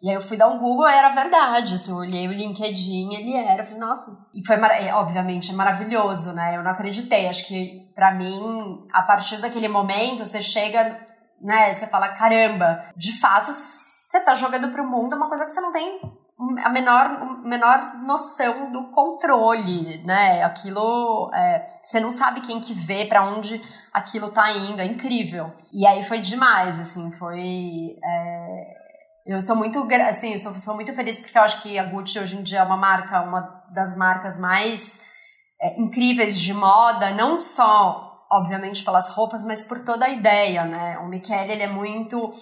E aí eu fui dar um Google era verdade, assim, eu olhei o LinkedIn, ele era, eu falei, nossa. E foi, é, obviamente, é maravilhoso, né? Eu não acreditei, acho que para mim, a partir daquele momento, você chega, né, você fala, caramba, de fato, você tá jogando pro mundo uma coisa que você não tem a menor, menor noção do controle, né? Aquilo, é, você não sabe quem que vê, para onde aquilo tá indo, é incrível. E aí foi demais, assim, foi... É, eu sou muito, assim, eu sou, sou, muito feliz porque eu acho que a Gucci hoje em dia é uma marca, uma das marcas mais é, incríveis de moda, não só, obviamente, pelas roupas, mas por toda a ideia, né? O Michele, ele é muito...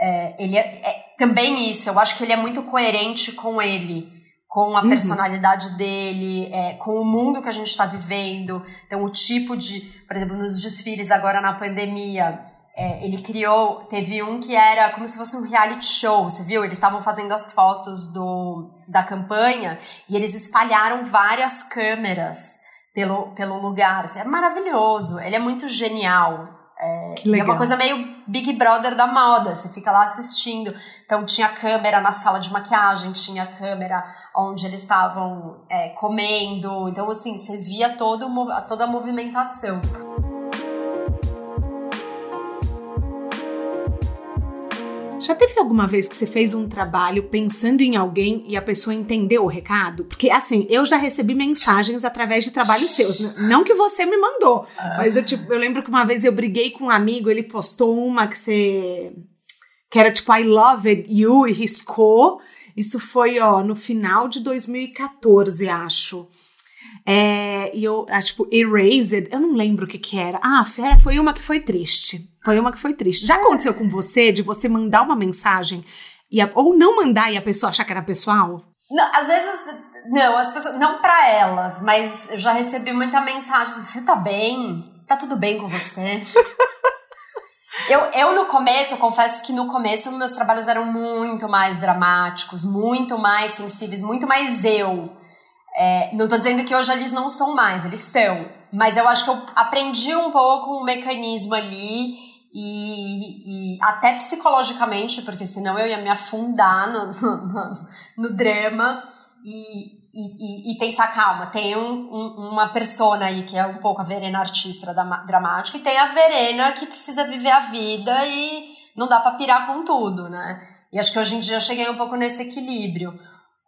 É, ele é, é, também isso, eu acho que ele é muito coerente com ele, com a uhum. personalidade dele, é, com o mundo que a gente está vivendo. Então, o tipo de, por exemplo, nos desfiles agora na pandemia, é, ele criou, teve um que era como se fosse um reality show, você viu? Eles estavam fazendo as fotos do, da campanha e eles espalharam várias câmeras pelo, pelo lugar. Assim, é maravilhoso, ele é muito genial. É, que legal. é uma coisa meio Big Brother da moda, você fica lá assistindo. Então tinha câmera na sala de maquiagem, tinha câmera onde eles estavam é, comendo. Então, assim, você via todo, toda a movimentação. Já teve alguma vez que você fez um trabalho pensando em alguém e a pessoa entendeu o recado? Porque, assim, eu já recebi mensagens através de trabalhos seus. Não que você me mandou, mas eu, tipo, eu lembro que uma vez eu briguei com um amigo, ele postou uma que você. que era tipo I love you e riscou. Isso foi, ó, no final de 2014, acho. É, e eu, ah, tipo, Erased, eu não lembro o que que era. Ah, foi uma que foi triste. Foi uma que foi triste. Já aconteceu com você de você mandar uma mensagem e a, ou não mandar e a pessoa achar que era pessoal? Não, às vezes, não, as pessoas, não para elas, mas eu já recebi muita mensagem: você tá bem? Tá tudo bem com você? eu, eu, no começo, eu confesso que no começo meus trabalhos eram muito mais dramáticos, muito mais sensíveis, muito mais eu. É, não tô dizendo que hoje eles não são mais, eles são. Mas eu acho que eu aprendi um pouco um mecanismo ali e, e, até psicologicamente, porque senão eu ia me afundar no, no, no drama e, e, e, pensar, calma, tem um, um, uma persona aí que é um pouco a Verena artista dramática e tem a Verena que precisa viver a vida e não dá para pirar com tudo, né? E acho que hoje em dia eu cheguei um pouco nesse equilíbrio.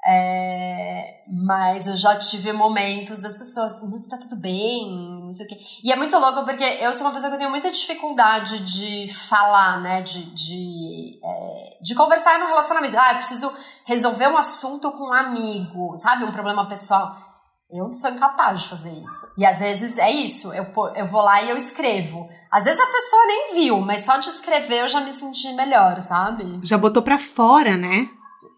É, mas eu já tive momentos das pessoas mas tá tudo bem, não sei o quê. E é muito louco porque eu sou uma pessoa que tenho muita dificuldade de falar, né? De, de, é, de conversar no relacionamento. Ah, eu preciso resolver um assunto com um amigo, sabe? Um problema pessoal. Eu sou incapaz de fazer isso. E às vezes é isso, eu, eu vou lá e eu escrevo. Às vezes a pessoa nem viu, mas só de escrever eu já me senti melhor, sabe? Já botou pra fora, né?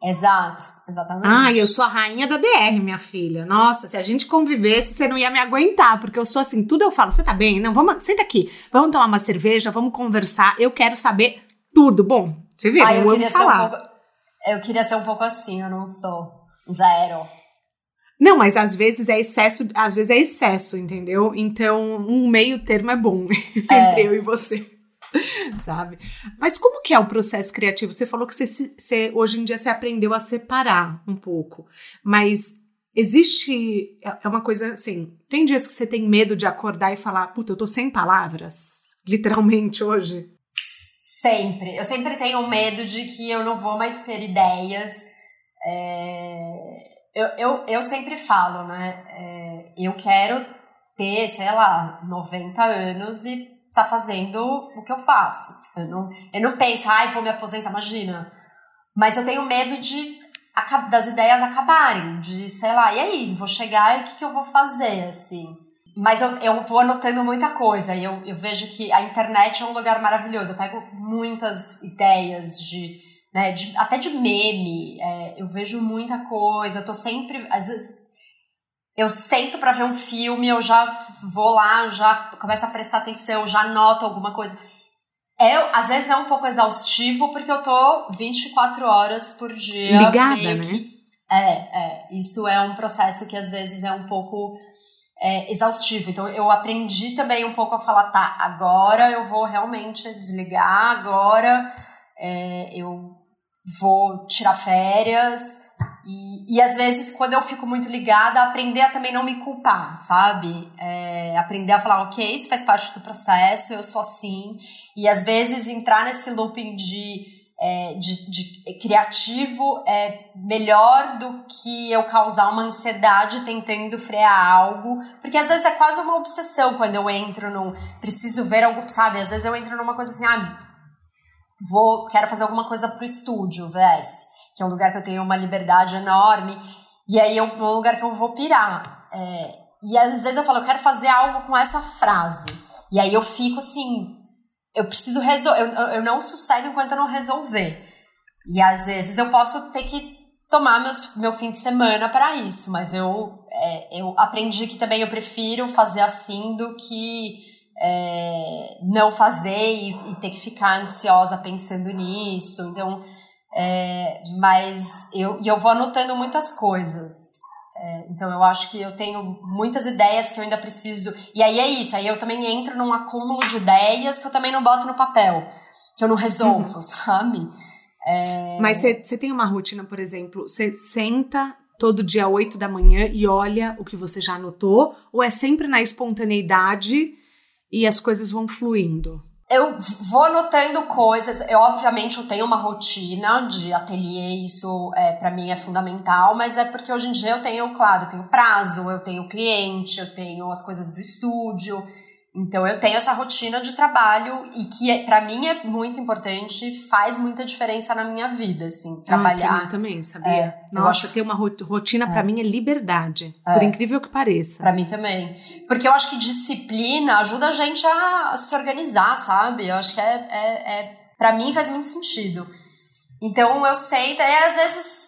Exato, exatamente. Ah, eu sou a rainha da DR, minha filha. Nossa, se a gente convivesse, você não ia me aguentar, porque eu sou assim, tudo eu falo, você tá bem? Não, vamos, senta aqui, vamos tomar uma cerveja, vamos conversar, eu quero saber tudo. Bom, você vê, ah, eu, eu amo falar. Um pouco, eu queria ser um pouco assim, eu não sou zero. Não, mas às vezes é excesso, às vezes é excesso, entendeu? Então, um meio termo é bom é. entre eu e você. sabe? Mas como que é o processo criativo? Você falou que você, você, hoje em dia você aprendeu a separar um pouco, mas existe é, é uma coisa assim. Tem dias que você tem medo de acordar e falar, puta, eu tô sem palavras, literalmente hoje. Sempre. Eu sempre tenho medo de que eu não vou mais ter ideias. É... Eu, eu, eu sempre falo, né? É... Eu quero ter, sei lá, 90 anos e tá fazendo o que eu faço. Eu não, eu não penso, ai, vou me aposentar, imagina. Mas eu tenho medo de das ideias acabarem, de, sei lá, e aí, vou chegar e o que, que eu vou fazer, assim. Mas eu, eu vou anotando muita coisa e eu, eu vejo que a internet é um lugar maravilhoso. Eu pego muitas ideias de, né, de até de meme, é, eu vejo muita coisa, eu tô sempre, às vezes, eu sento para ver um filme, eu já vou lá, já começo a prestar atenção, já noto alguma coisa. É, às vezes é um pouco exaustivo, porque eu tô 24 horas por dia. Ligada, né? Que, é, é. Isso é um processo que às vezes é um pouco é, exaustivo. Então eu aprendi também um pouco a falar, tá, agora eu vou realmente desligar, agora é, eu vou tirar férias e, e às vezes, quando eu fico muito ligada, aprender a também não me culpar, sabe? É, aprender a falar, ok, isso faz parte do processo, eu sou assim. E às vezes entrar nesse looping de, é, de, de criativo é melhor do que eu causar uma ansiedade tentando frear algo. Porque às vezes é quase uma obsessão quando eu entro num. Preciso ver algo, sabe? Às vezes eu entro numa coisa assim, ah, vou, quero fazer alguma coisa pro estúdio, VS que é um lugar que eu tenho uma liberdade enorme. E aí é um lugar que eu vou pirar. É, e às vezes eu falo, eu quero fazer algo com essa frase. E aí eu fico assim, eu preciso resolver, eu, eu não sossego enquanto eu não resolver. E às vezes eu posso ter que tomar meus, meu fim de semana para isso, mas eu, é, eu aprendi que também eu prefiro fazer assim do que é, não fazer e, e, ter que ficar ansiosa pensando nisso. Então, é, mas eu, e eu vou anotando muitas coisas. É, então eu acho que eu tenho muitas ideias que eu ainda preciso. E aí é isso, aí eu também entro num acúmulo de ideias que eu também não boto no papel, que eu não resolvo, sabe? É... Mas você tem uma rotina, por exemplo, você senta todo dia 8 da manhã e olha o que você já anotou, ou é sempre na espontaneidade e as coisas vão fluindo? Eu vou anotando coisas. Eu, obviamente, eu tenho uma rotina de ateliê, isso é, para mim é fundamental, mas é porque hoje em dia eu tenho, claro, eu tenho prazo, eu tenho cliente, eu tenho as coisas do estúdio. Então eu tenho essa rotina de trabalho e que é, para mim é muito importante, faz muita diferença na minha vida, assim, trabalhar. Ah, pra mim também, sabia? É, Nossa, acho... ter uma rotina para é. mim é liberdade, é. por incrível que pareça. Para mim também. Porque eu acho que disciplina ajuda a gente a se organizar, sabe? Eu acho que é, é, é para mim faz muito sentido. Então eu sei, e às vezes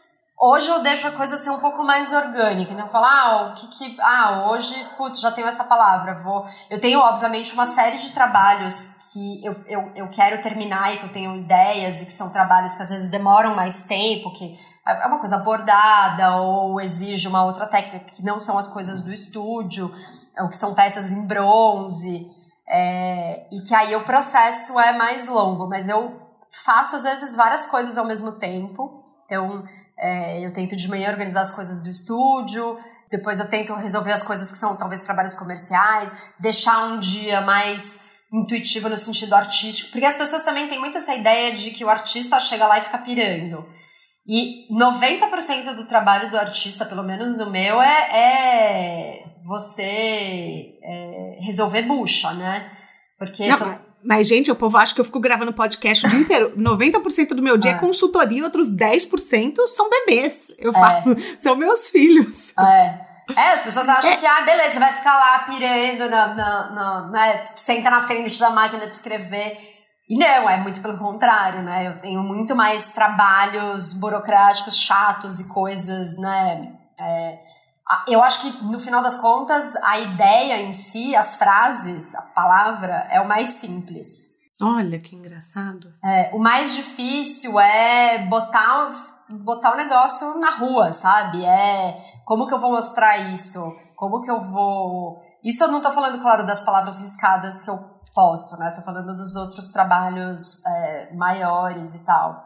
hoje eu deixo a coisa ser um pouco mais orgânica. Então eu falo, ah, o que que. Ah, hoje, putz, já tenho essa palavra. Vou. Eu tenho, obviamente, uma série de trabalhos que eu, eu, eu quero terminar e que eu tenho ideias e que são trabalhos que às vezes demoram mais tempo, que é uma coisa bordada ou exige uma outra técnica, que não são as coisas do estúdio, ou que são peças em bronze, é, e que aí o processo é mais longo, mas eu faço às vezes várias coisas ao mesmo tempo, então é, eu tento de manhã organizar as coisas do estúdio, depois eu tento resolver as coisas que são talvez trabalhos comerciais, deixar um dia mais intuitivo no sentido artístico, porque as pessoas também têm muito essa ideia de que o artista chega lá e fica pirando. E 90% do trabalho do artista, pelo menos no meu, é, é você é, resolver bucha, né? Porque Não, são... Mas, gente, o povo acha que eu fico gravando podcast o dia inteiro. 90% do meu dia é, é consultoria, outros 10% são bebês. Eu é. falo, são meus filhos. É. É, as pessoas acham é. que, ah, beleza, vai ficar lá pirando, na, na, na, né, senta na frente da máquina de escrever. E não, é muito pelo contrário, né? Eu tenho muito mais trabalhos burocráticos, chatos e coisas, né? É, eu acho que, no final das contas, a ideia em si, as frases, a palavra, é o mais simples. Olha que engraçado. É, o mais difícil é botar, botar o negócio na rua, sabe? É como que eu vou mostrar isso? Como que eu vou. Isso eu não tô falando, claro, das palavras riscadas que eu posto, né? Tô falando dos outros trabalhos é, maiores e tal.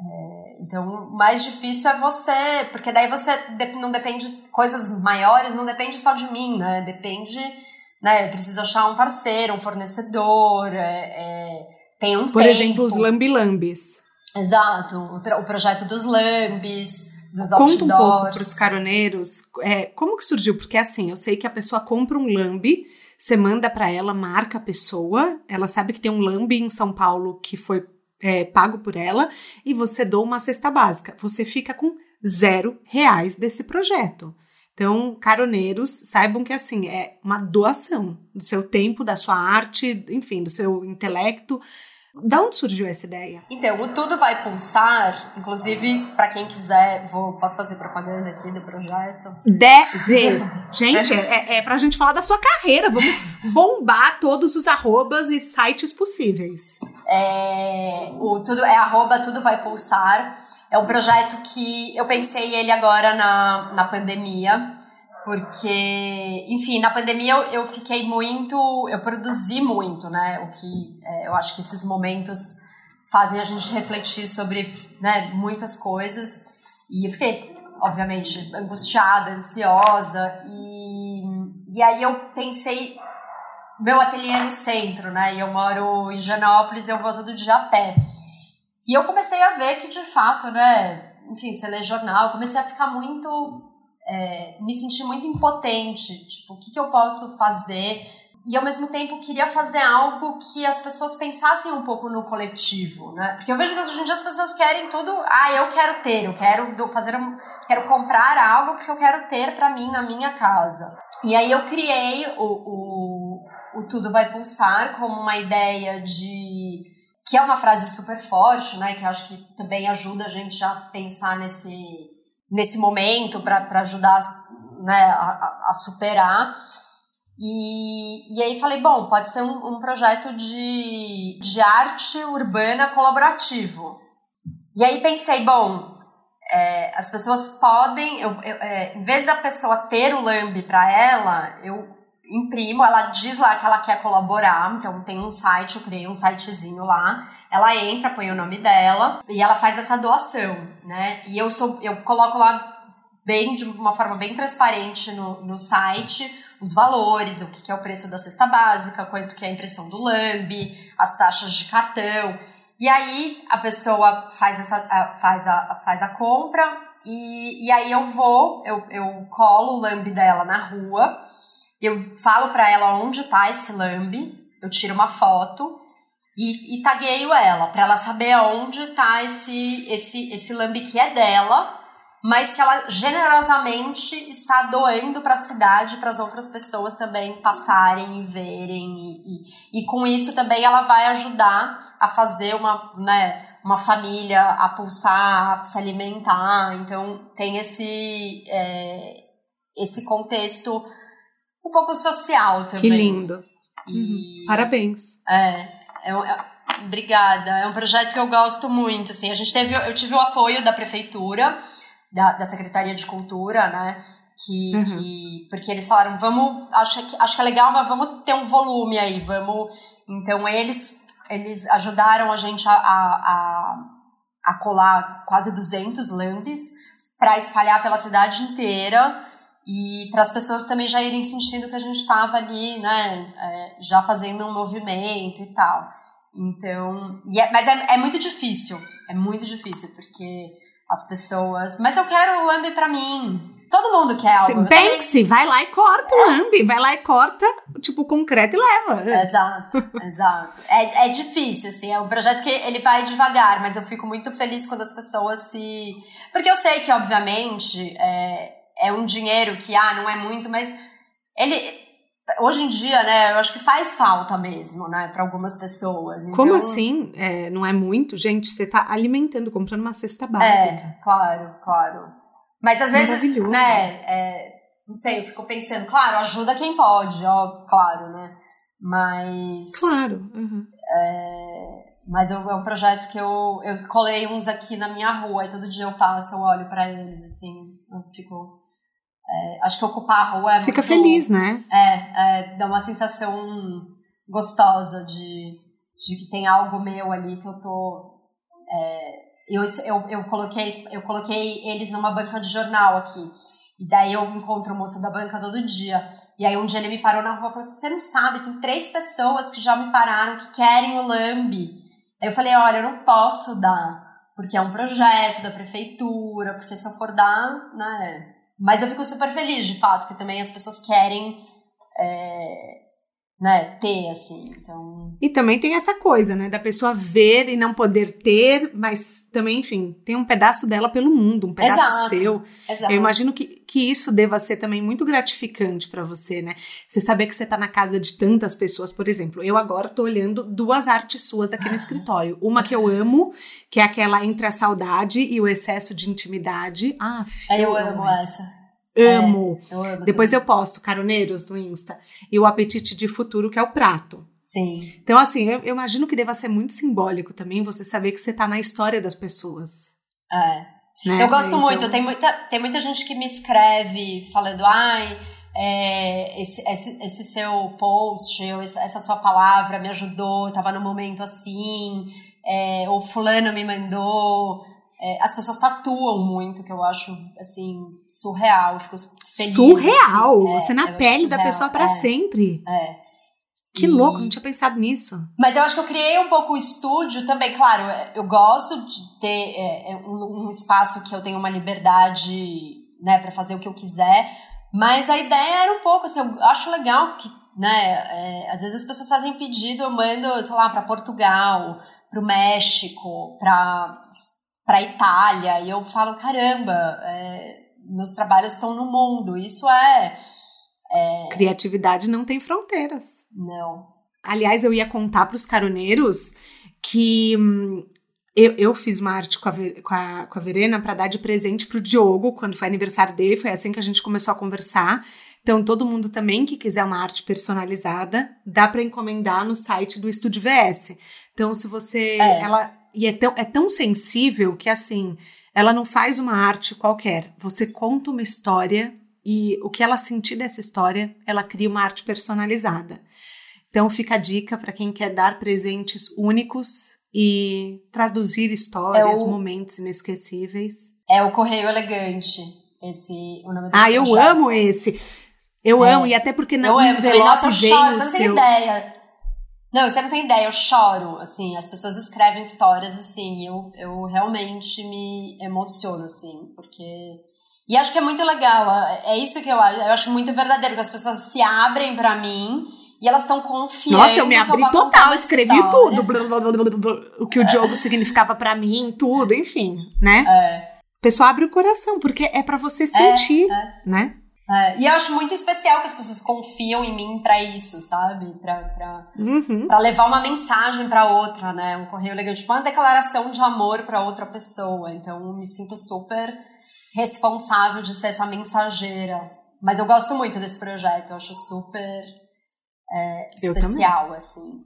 É, então, o mais difícil é você, porque daí você não depende, coisas maiores não depende só de mim, né? Depende, né? Eu preciso achar um parceiro, um fornecedor, é, é, tem um Por tempo. exemplo, os lambilambis. Exato, o, o projeto dos lambis, dos Conta outdoors. um pouco para os caroneiros, é, como que surgiu? Porque assim, eu sei que a pessoa compra um lambi, você manda para ela, marca a pessoa, ela sabe que tem um lambi em São Paulo que foi é, pago por ela e você doa uma cesta básica. Você fica com zero reais desse projeto. Então, caroneiros, saibam que assim é uma doação do seu tempo, da sua arte, enfim, do seu intelecto. Da onde surgiu essa ideia? Então, o Tudo Vai Pulsar, inclusive, para quem quiser, vou, posso fazer propaganda aqui do projeto? Deve! gente, é, é pra gente falar da sua carreira. Vamos bombar todos os arrobas e sites possíveis. É, o tudo, é arroba Tudo Vai Pulsar. É um projeto que eu pensei ele agora na, na pandemia porque, enfim, na pandemia eu, eu fiquei muito, eu produzi muito, né? O que é, eu acho que esses momentos fazem a gente refletir sobre né, muitas coisas. E eu fiquei, obviamente, angustiada, ansiosa. E, e aí eu pensei, meu ateliê é no centro, né? E eu moro em Janópolis, eu vou todo dia a pé. E eu comecei a ver que, de fato, né? Enfim, você lê jornal, eu comecei a ficar muito é, me senti muito impotente, tipo, o que, que eu posso fazer? E ao mesmo tempo queria fazer algo que as pessoas pensassem um pouco no coletivo, né? Porque eu vejo que hoje em dia as pessoas querem tudo, ah, eu quero ter, eu quero fazer, quero comprar algo porque eu quero ter para mim na minha casa. E aí eu criei o, o, o Tudo Vai Pulsar como uma ideia de que é uma frase super forte, né? Que eu acho que também ajuda a gente a pensar nesse nesse momento para ajudar né, a, a, superar. E, e aí falei, bom, pode ser um, um projeto de, de arte urbana colaborativo. E aí pensei, bom, é, as pessoas podem, eu, eu, é, em vez da pessoa ter o Lambi para ela, eu imprimo, ela diz lá que ela quer colaborar, então tem um site, eu criei um sitezinho lá, ela entra, põe o nome dela e ela faz essa doação, né? E eu sou, eu coloco lá bem de uma forma bem transparente no, no site os valores, o que, é o preço da cesta básica, quanto que é a impressão do lambe, as taxas de cartão. E aí a pessoa faz, essa, faz, a, faz a compra e, e aí eu vou, eu, eu colo o lambe dela na rua, eu falo para ela onde tá esse lambe, eu tiro uma foto e, e tagueio ela, para ela saber aonde tá esse, esse, esse lambi que é dela, mas que ela generosamente está doando para a cidade, para as outras pessoas também passarem e verem. E, e, e, com isso também ela vai ajudar a fazer uma, né, uma família a pulsar, a se alimentar. Então tem esse, é, esse contexto um pouco social também. Que lindo. E, uhum. Parabéns. É, é, é, obrigada. É um projeto que eu gosto muito. Assim, a gente teve, eu tive o apoio da prefeitura, da, da Secretaria de Cultura, né? Que, uhum. que, porque eles falaram, vamos, acho que, acho que é legal, mas vamos ter um volume aí, vamos. Então eles eles ajudaram a gente a, a, a colar quase 200 lambes para espalhar pela cidade inteira e para as pessoas também já irem sentindo que a gente estava ali, né, é, já fazendo um movimento e tal. Então, é, mas é, é muito difícil, é muito difícil porque as pessoas, mas eu quero o lambe para mim, Todo mundo quer algo. Banksy, vai lá e corta o é. lambe, vai lá e corta, tipo, concreto e leva. Exato, exato. É, é difícil, assim, é um projeto que ele vai devagar, mas eu fico muito feliz quando as pessoas se... Porque eu sei que, obviamente, é, é um dinheiro que, ah, não é muito, mas ele... Hoje em dia, né, eu acho que faz falta mesmo, né, para algumas pessoas. Então... Como assim? É, não é muito? Gente, você tá alimentando, comprando uma cesta básica. É, claro, claro. Mas às vezes, né, é, não sei, eu fico pensando, claro, ajuda quem pode, ó, claro, né? Mas. Claro. Uhum. É, mas eu, é um projeto que eu, eu colei uns aqui na minha rua, e todo dia eu passo, eu olho para eles, assim, eu fico. É, acho que ocupar a rua é Fica muito, feliz, né? É, é, dá uma sensação gostosa de, de que tem algo meu ali que eu tô. É, eu, eu, eu, coloquei, eu coloquei eles numa banca de jornal aqui. E daí eu encontro o moço da banca todo dia. E aí um dia ele me parou na rua e falou assim, você não sabe, tem três pessoas que já me pararam que querem o Lambi. Aí eu falei, olha, eu não posso dar, porque é um projeto da prefeitura, porque se eu for dar, né... Mas eu fico super feliz, de fato, que também as pessoas querem é, né, ter, assim, então... E também tem essa coisa, né, da pessoa ver e não poder ter, mas também, enfim, tem um pedaço dela pelo mundo, um pedaço exato, seu. Exato. Eu imagino que, que isso deva ser também muito gratificante para você, né, você saber que você tá na casa de tantas pessoas, por exemplo, eu agora tô olhando duas artes suas aqui no escritório, uma que eu amo, que é aquela entre a saudade e o excesso de intimidade. Ah, eu, eu amo essa. essa. Amo. É, eu amo Depois também. eu posto caroneiros no Insta. E o apetite de futuro, que é o prato. Sim. Então, assim, eu, eu, imagino que deva ser muito simbólico também você saber que você tá na história das pessoas. É. Né? Eu gosto então... muito. Tem muita, tem muita gente que me escreve falando, ai, é, esse, esse, esse, seu post, ou essa sua palavra me ajudou, eu tava no momento assim, é, ou fulano me mandou. É, as pessoas tatuam muito, que eu acho, assim, surreal. Eu fico feliz. Surreal! Assim, Você é, na pele da pessoa para é, sempre. É. Que louco, não tinha pensado nisso. Mas eu acho que eu criei um pouco o estúdio também. Claro, eu gosto de ter é, é, um, um, espaço que eu tenho uma liberdade, né, para fazer o que eu quiser. Mas a ideia era um pouco assim, eu acho legal que, né, às vezes as pessoas fazem pedido, eu mando, sei lá, para Portugal, para o México, para para a Itália e eu falo caramba é, meus trabalhos estão no mundo isso é, é, criatividade não tem fronteiras não aliás eu ia contar para os caroneiros que hum, eu, eu fiz uma arte com a, com a, com a Verena para dar de presente pro Diogo quando foi aniversário dele foi assim que a gente começou a conversar então, todo mundo também que quiser uma arte personalizada, dá para encomendar no site do Estúdio VS. Então, se você. É. Ela, e é tão, é tão sensível que, assim, ela não faz uma arte qualquer. Você conta uma história e o que ela sentir dessa história, ela cria uma arte personalizada. Então, fica a dica para quem quer dar presentes únicos e traduzir histórias, é o, momentos inesquecíveis. É o Correio Elegante, esse o nome Ah, eu amo esse. Eu é. amo, e até porque não envelope Nossa, eu choro, você não tem ideia. Não, você não tem ideia, eu choro, assim, as pessoas escrevem histórias, assim, eu, eu realmente me emociono, assim, porque... E acho que é muito legal, é, é isso que eu acho, eu acho muito verdadeiro, que as pessoas se abrem para mim e elas estão confiando. Nossa, eu me abri eu total, escrevi história. tudo, blá, blá, blá, o que o jogo significava para mim, tudo, enfim, né? É. O pessoal abre o coração, porque é para você sentir, é, é. né? É, e eu acho muito especial que as pessoas confiam em mim para isso, sabe? Para uhum. levar uma mensagem para outra, né? Um correio elegante, tipo uma declaração de amor para outra pessoa. Então, me sinto super responsável de ser essa mensageira. Mas eu gosto muito desse projeto, eu acho super é, especial, assim.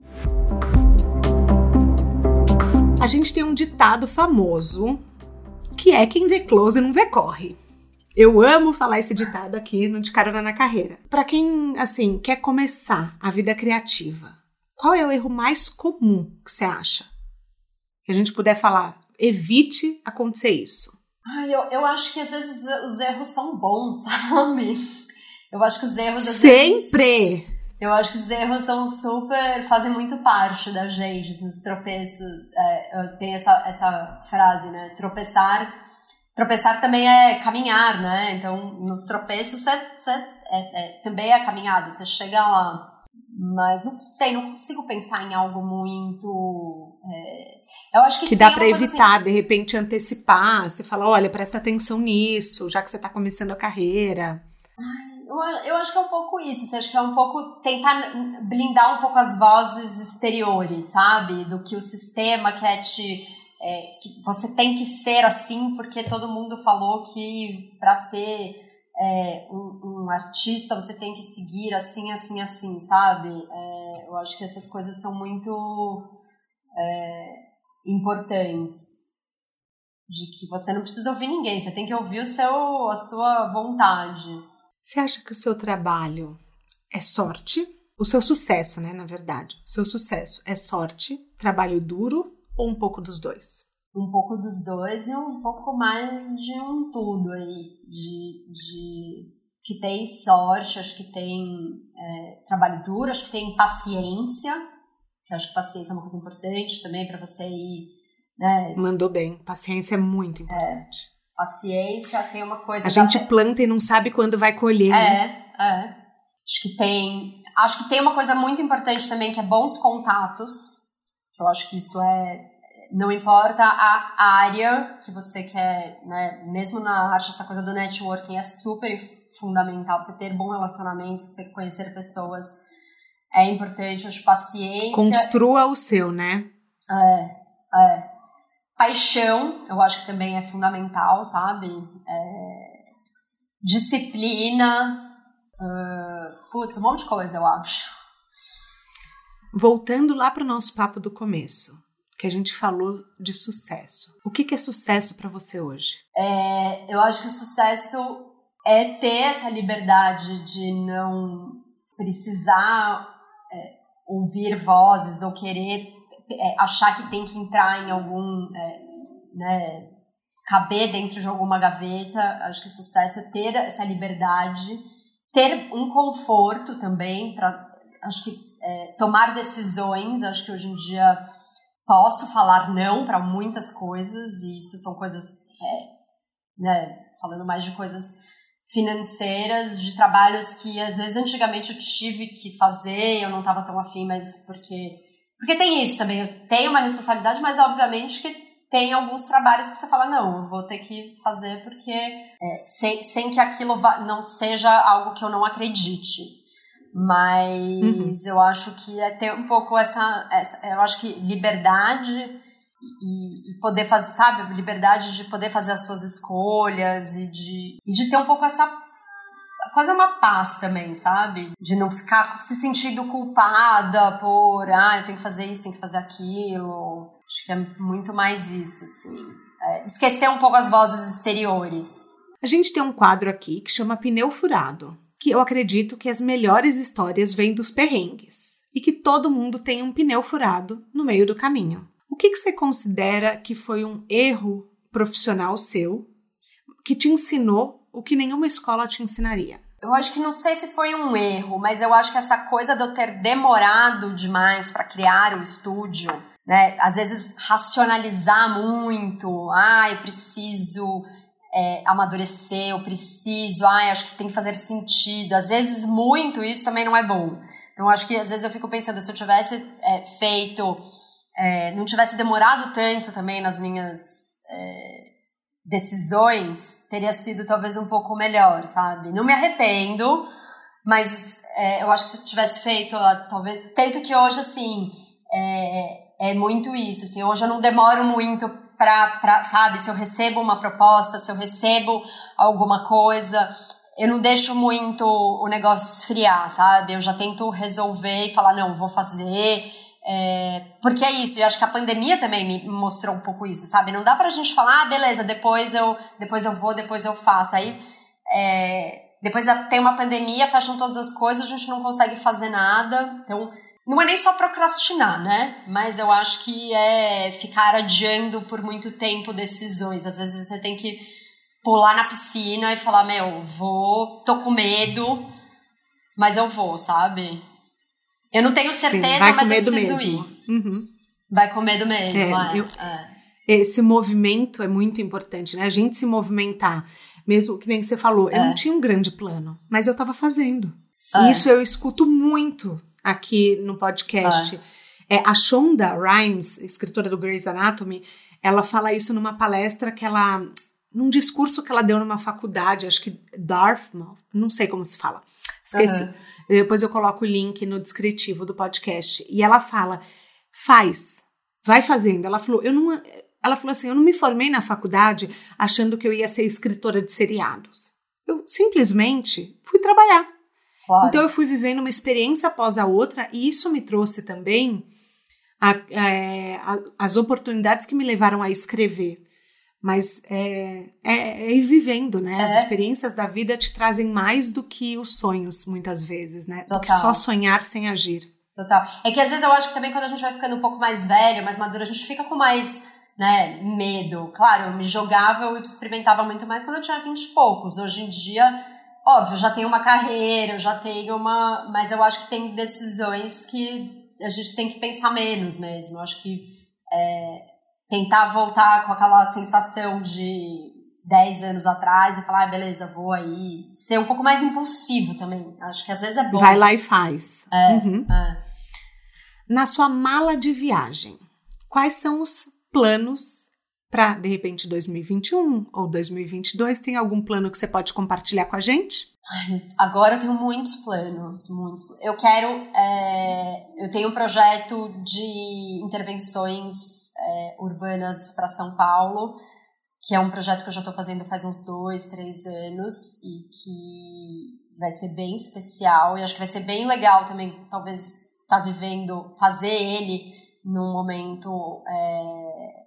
A gente tem um ditado famoso que é quem vê close não vê corre. Eu amo falar esse ditado aqui no De Carona na Carreira. Para quem, assim, quer começar a vida criativa, qual é o erro mais comum que você acha? Que a gente puder falar, evite acontecer isso. Ai, eu, eu acho que às vezes os erros são bons, sabe? Eu acho que os erros Sempre! Vezes, eu acho que os erros são super. fazem muito parte da gente, assim, os tropeços. É, tem essa, essa frase, né? Tropeçar. Tropeçar também é caminhar, né? Então, nos tropeços você, você é, é, também é caminhada, você chega lá. Mas não sei, não consigo pensar em algo muito. É, eu acho que. Que dá para evitar, assim... de repente, antecipar. Você fala, olha, presta atenção nisso, já que você está começando a carreira. Eu, eu acho que é um pouco isso. Você acha que é um pouco tentar blindar um pouco as vozes exteriores, sabe? Do que o sistema quer te. É, que você tem que ser assim porque todo mundo falou que para ser é, um, um, artista você tem que seguir assim, assim, assim, sabe? É, eu acho que essas coisas são muito é, importantes. De que você não precisa ouvir ninguém, você tem que ouvir o seu, a sua vontade. Você acha que o seu trabalho é sorte? O seu sucesso, né, na verdade. O seu sucesso é sorte, trabalho duro ou um pouco dos dois? Um pouco dos dois e um pouco mais de um tudo aí. De, de que tem sorte, acho que tem é, trabalho duro, acho que tem paciência. Que acho que paciência é uma coisa importante também para você ir. Né? Mandou bem. Paciência é muito importante. É paciência, tem uma coisa. A gente planta e não sabe quando vai colher. É, né? é. Acho que tem. Acho que tem uma coisa muito importante também que é bons contatos. Eu acho que isso é. Não importa a área que você quer, né? Mesmo na arte, essa coisa do networking é super fundamental. Você ter bom relacionamento, você conhecer pessoas é importante. Eu acho paciência. Construa o seu, né? É, é. Paixão, eu acho que também é fundamental, sabe? É... Disciplina. Uh... Putz, um monte de coisa, eu acho. Voltando lá para o nosso papo do começo, que a gente falou de sucesso. O que, que é sucesso para você hoje? É, eu acho que o sucesso é ter essa liberdade de não precisar é, ouvir vozes ou querer é, achar que tem que entrar em algum, é, né, caber dentro de alguma gaveta. Acho que sucesso é ter essa liberdade, ter um conforto também para, acho que é, tomar decisões. Acho que hoje em dia posso falar não para muitas coisas e isso são coisas, é, né, falando mais de coisas financeiras, de trabalhos que às vezes antigamente eu tive que fazer, eu não estava tão afim, mas porque porque tem isso também, eu tenho uma responsabilidade, mas obviamente que tem alguns trabalhos que você fala, não, eu vou ter que fazer porque é, sem, sem que aquilo vá, não seja algo que eu não acredite. Mas uhum. eu acho que é ter um pouco essa, essa eu acho que liberdade e, e, poder fazer, sabe, liberdade de poder fazer as suas escolhas e de, e de ter um pouco essa quase uma paz também, sabe? De não ficar se sentindo culpada por, ah, eu tenho que fazer isso, tenho que fazer aquilo. Acho que é muito mais isso, assim. É, esquecer um pouco as vozes exteriores. A gente tem um quadro aqui que chama Pneu Furado, que eu acredito que as melhores histórias vêm dos perrengues e que todo mundo tem um pneu furado no meio do caminho. O que, que você considera que foi um erro profissional seu que te ensinou o que nenhuma escola te ensinaria? Eu acho que não sei se foi um erro, mas eu acho que essa coisa de eu ter demorado demais para criar o estúdio, né? Às vezes racionalizar muito, ah, eu preciso é, amadurecer, eu preciso, ah, acho que tem que fazer sentido. Às vezes muito isso também não é bom. Então acho que às vezes eu fico pensando se eu tivesse é, feito, é, não tivesse demorado tanto também nas minhas é, decisões, teria sido talvez um pouco melhor, sabe? Não me arrependo, mas é, eu acho que se eu tivesse feito, talvez. Tanto que hoje, assim, é, é muito isso. Assim, hoje eu não demoro muito pra, sabe, se eu recebo uma proposta, se eu recebo alguma coisa, eu não deixo muito o negócio esfriar, sabe? Eu já tento resolver e falar, não, vou fazer. É, porque é isso, eu acho que a pandemia também me mostrou um pouco isso, sabe? Não dá pra gente falar, ah, beleza, depois eu, depois eu vou, depois eu faço. Aí, é, depois tem uma pandemia, fecham todas as coisas, a gente não consegue fazer nada. Então, não é nem só procrastinar, né? Mas eu acho que é ficar adiando por muito tempo decisões. Às vezes você tem que pular na piscina e falar, meu, vou, tô com medo, mas eu vou, sabe? Eu não tenho certeza, Sim, mas eu preciso mesmo. ir. Uhum. Vai com medo mesmo, é, é, eu, é. Esse movimento é muito importante, né? A gente se movimentar. Mesmo que nem você falou, eu não é. tinha um grande plano, mas eu tava fazendo. É. Isso eu escuto muito aqui no podcast. É. é, a Shonda Rhimes, escritora do Grey's Anatomy, ela fala isso numa palestra que ela. num discurso que ela deu numa faculdade, acho que Dartmouth, não sei como se fala, esqueci. Uhum. Depois eu coloco o link no descritivo do podcast. E ela fala: faz, vai fazendo. Ela falou: eu não. Ela falou assim: eu não me formei na faculdade achando que eu ia ser escritora de seriados. Eu simplesmente fui trabalhar. Claro. Então eu fui vivendo uma experiência após a outra e isso me trouxe também a, é, a, as oportunidades que me levaram a escrever. Mas é, é, é ir vivendo, né? As é. experiências da vida te trazem mais do que os sonhos, muitas vezes, né? Total. Do que só sonhar sem agir. Total. É que às vezes eu acho que também quando a gente vai ficando um pouco mais velho, mais maduro, a gente fica com mais né, medo. Claro, eu me jogava, eu experimentava muito mais quando eu tinha 20 e poucos. Hoje em dia Óbvio, eu já tenho uma carreira, eu já tenho uma. Mas eu acho que tem decisões que a gente tem que pensar menos mesmo. Eu acho que é, tentar voltar com aquela sensação de 10 anos atrás e falar, ah, beleza, vou aí. Ser um pouco mais impulsivo também. Acho que às vezes é bom. Vai lá e faz. É, uhum. é. Na sua mala de viagem, quais são os planos para de repente 2021 ou 2022? Tem algum plano que você pode compartilhar com a gente? Agora eu tenho muitos planos, muitos. Eu quero, é, eu tenho um projeto de intervenções é, urbanas para São Paulo, que é um projeto que eu já estou fazendo faz uns dois, três anos e que vai ser bem especial e acho que vai ser bem legal também, talvez estar tá vivendo, fazer ele num momento é,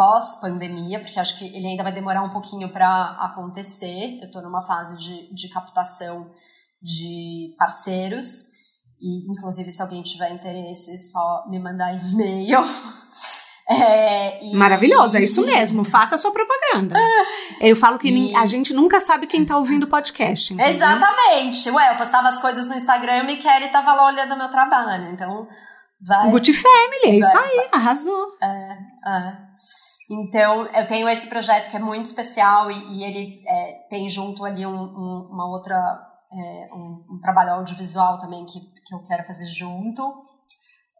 pós-pandemia, porque acho que ele ainda vai demorar um pouquinho para acontecer. Eu estou numa fase de, de captação de parceiros, e inclusive se alguém tiver interesse, é só me mandar e-mail. É, e, Maravilhoso, é isso mesmo. Faça a sua propaganda. Eu falo que e, a gente nunca sabe quem tá ouvindo o podcast. Entendeu? Exatamente. Ué, eu postava as coisas no Instagram e o Michele tava lá olhando o meu trabalho. Então, vai. Gucci Family, é isso aí, arrasou. É, é. Então, eu tenho esse projeto que é muito especial e, e ele é, tem junto ali um, um, uma outra, é, um, um, trabalho audiovisual também que, que eu quero fazer junto.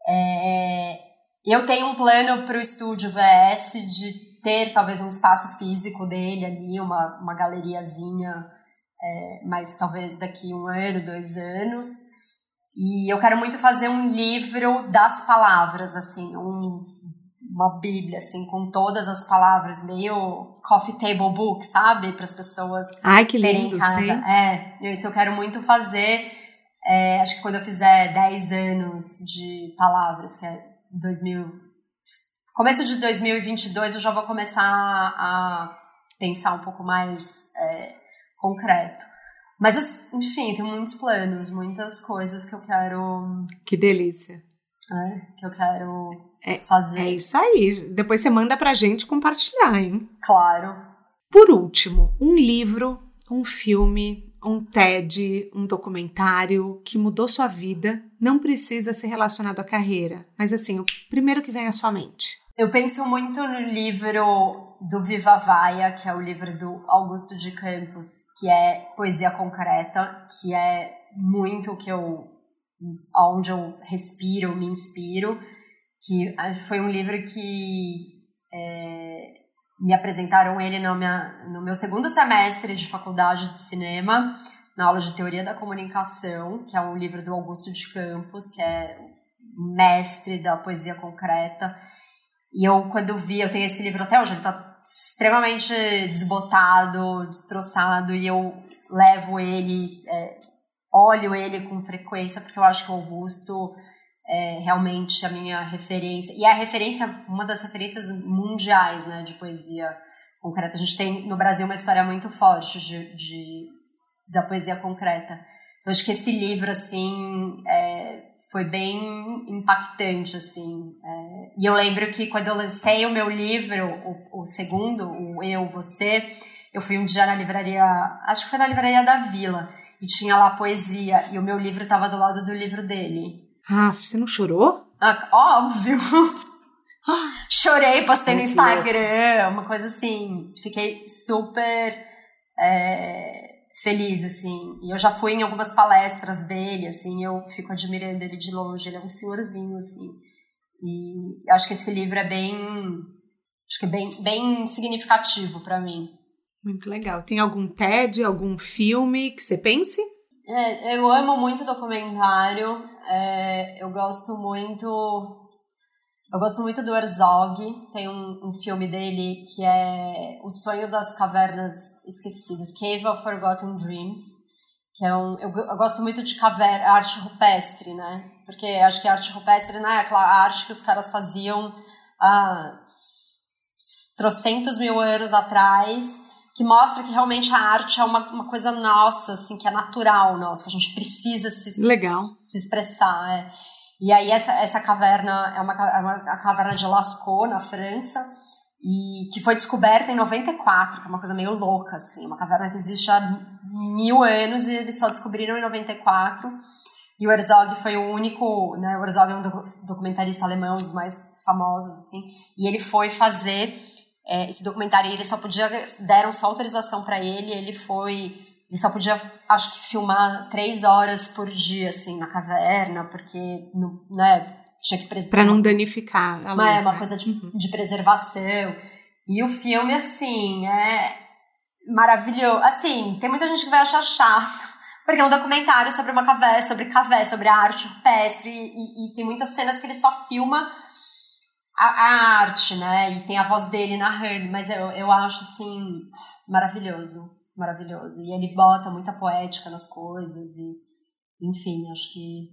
É, eu tenho um plano para o estúdio VS de ter talvez um espaço físico dele ali, uma, uma galeriazinha, é, mas talvez daqui um ano, dois anos. E eu quero muito fazer um livro das palavras, assim, um, uma bíblia, assim, com todas as palavras, meio coffee table book, sabe? Para as pessoas Ai, que lindo, em casa. Sim. É, isso eu quero muito fazer. É, acho que quando eu fizer 10 anos de palavras, que é 2000... Começo de 2022 eu já vou começar a pensar um pouco mais é, concreto. Mas, enfim, tenho muitos planos, muitas coisas que eu quero... Que delícia. É, que eu quero é, fazer. É isso aí. Depois você manda pra gente compartilhar, hein? Claro. Por último, um livro, um filme, um TED, um documentário que mudou sua vida, não precisa ser relacionado à carreira, mas assim, o primeiro que vem à sua mente. Eu penso muito no livro do Viva Vaia, que é o livro do Augusto de Campos, que é poesia concreta, que é muito o que eu onde eu respiro, me inspiro que foi um livro que é, me apresentaram ele no, minha, no meu segundo semestre de faculdade de cinema, na aula de Teoria da Comunicação, que é um livro do Augusto de Campos, que é mestre da poesia concreta. E eu, quando vi, eu tenho esse livro até hoje, ele está extremamente desbotado, destroçado, e eu levo ele, é, olho ele com frequência, porque eu acho que o Augusto é realmente a minha referência. E a referência, uma das referências mundiais né, de poesia concreta. A gente tem no Brasil uma história muito forte de, de da poesia concreta. Eu acho que esse livro, assim, é, foi bem impactante, assim. É, e eu lembro que quando eu lancei o meu livro, o, o segundo, o Eu, Você, eu fui um dia na livraria, acho que foi na livraria da Vila, e tinha lá poesia, e o meu livro estava do lado do livro dele. Ah, você não chorou? Ah, óbvio. Chorei, postei no Instagram, uma coisa assim. Fiquei super é, feliz, assim. E eu já fui em algumas palestras dele, assim, eu fico admirando ele de longe. Ele é um senhorzinho, assim. E acho que esse livro é bem. Acho que é bem, bem significativo para mim. Muito legal. Tem algum TED, algum filme que você pense? É, eu amo muito documentário. É, eu gosto muito. Eu gosto muito do Herzog. Tem um, um, filme dele que é O Sonho das Cavernas Esquecidas, Cave of Forgotten Dreams. Que é um, eu, eu gosto muito de caverna, arte rupestre, né? Porque acho que a arte rupestre não é aquela arte que os caras faziam há trocentos mil anos atrás que mostra que realmente a arte é uma, uma coisa nossa, assim, que é natural nossa, que a gente precisa se, Legal. se, se expressar. É. E aí essa, essa caverna é uma, é uma a caverna de Lascaux, na França, e que foi descoberta em 94, que é uma coisa meio louca, assim, uma caverna que existe há mil anos e eles só descobriram em 94. E o Herzog foi o único, né, o Herzog é um documentarista alemão, um dos mais famosos, assim, e ele foi fazer é, esse documentário ele só podia deram só autorização para ele ele foi ele só podia acho que filmar três horas por dia assim na caverna porque no, né tinha que preservar para não danificar a luz, é uma né? coisa de, uhum. de preservação e o filme assim é maravilhoso assim tem muita gente que vai achar chato porque é um documentário sobre uma caverna sobre caverna sobre a arte rupestre e, e tem muitas cenas que ele só filma a, a, arte, né? E tem a voz dele narrando, mas eu, eu acho assim maravilhoso, maravilhoso. E ele bota muita poética nas coisas e, enfim, acho que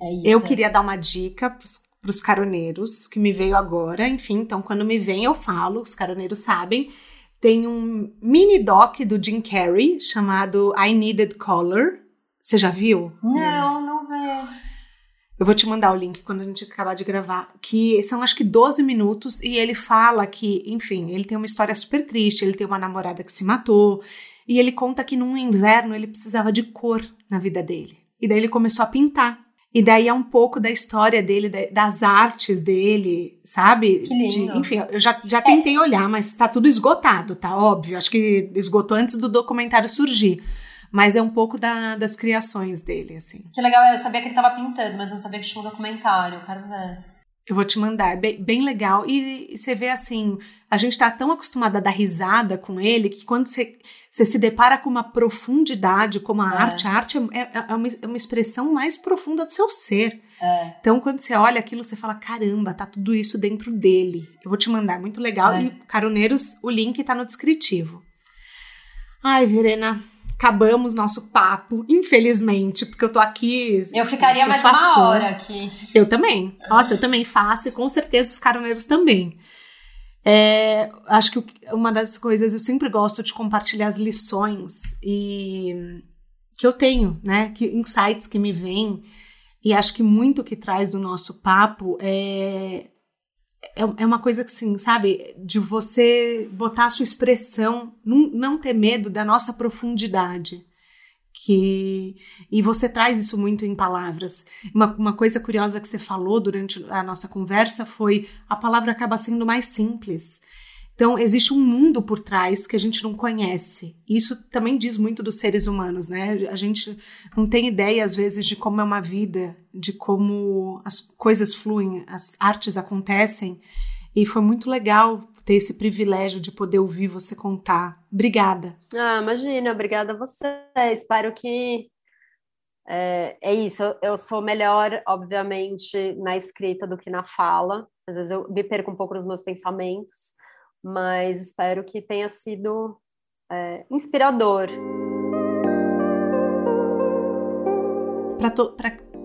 é isso. Eu queria dar uma dica para os caroneiros que me veio agora, enfim, então quando me vem eu falo, os caroneiros sabem. Tem um mini doc do Jim Carrey chamado I Needed Color. Você já viu? Não, não vejo. Eu vou te mandar o link quando a gente acabar de gravar, que são acho que 12 minutos e ele fala que, enfim, ele tem uma história super triste, ele tem uma namorada que se matou e ele conta que num inverno ele precisava de cor na vida dele. E daí ele começou a pintar. E daí é um pouco da história dele, das artes dele, sabe? Que lindo. De, enfim, eu já, já tentei é. olhar, mas tá tudo esgotado, tá? Óbvio. Acho que esgotou antes do documentário surgir. Mas é um pouco da, das criações dele, assim. Que legal, eu sabia que ele estava pintando, mas não sabia que tinha um documentário, eu quero ver. Eu vou te mandar, é bem, bem legal. E, e, você vê assim, a gente tá tão acostumada a dar risada com ele que quando você, você se depara com uma profundidade como a é. arte, a arte é, é, é, uma, é uma expressão mais profunda do seu ser. É. Então, quando você olha aquilo, você fala: caramba, tá tudo isso dentro dele. Eu vou te mandar, muito legal. É. E, Caroneiros, o link tá no descritivo. Ai, Verena, acabamos nosso papo, infelizmente, porque eu tô aqui. Eu ficaria mais uma fã. hora aqui. Eu também. Nossa, eu também faço e com certeza os caroneiros também. É, acho que uma das coisas eu sempre gosto de compartilhar as lições e que eu tenho, né? Que insights que me vêm e acho que muito que traz do nosso papo é é, é uma coisa que, assim, sabe, de você botar a sua expressão, não, não ter medo da nossa profundidade. Que, e você traz isso muito em palavras. Uma, uma coisa curiosa que você falou durante a nossa conversa foi a palavra acaba sendo mais simples. Então, existe um mundo por trás que a gente não conhece. Isso também diz muito dos seres humanos, né? A gente não tem ideia, às vezes, de como é uma vida, de como as coisas fluem, as artes acontecem. E foi muito legal ter esse privilégio de poder ouvir você contar. Obrigada. Ah, imagina, obrigada a você. Espero que é, é, isso, eu sou melhor, obviamente, na escrita do que na fala. Às vezes eu me perco um pouco nos meus pensamentos, mas espero que tenha sido é, inspirador. Para to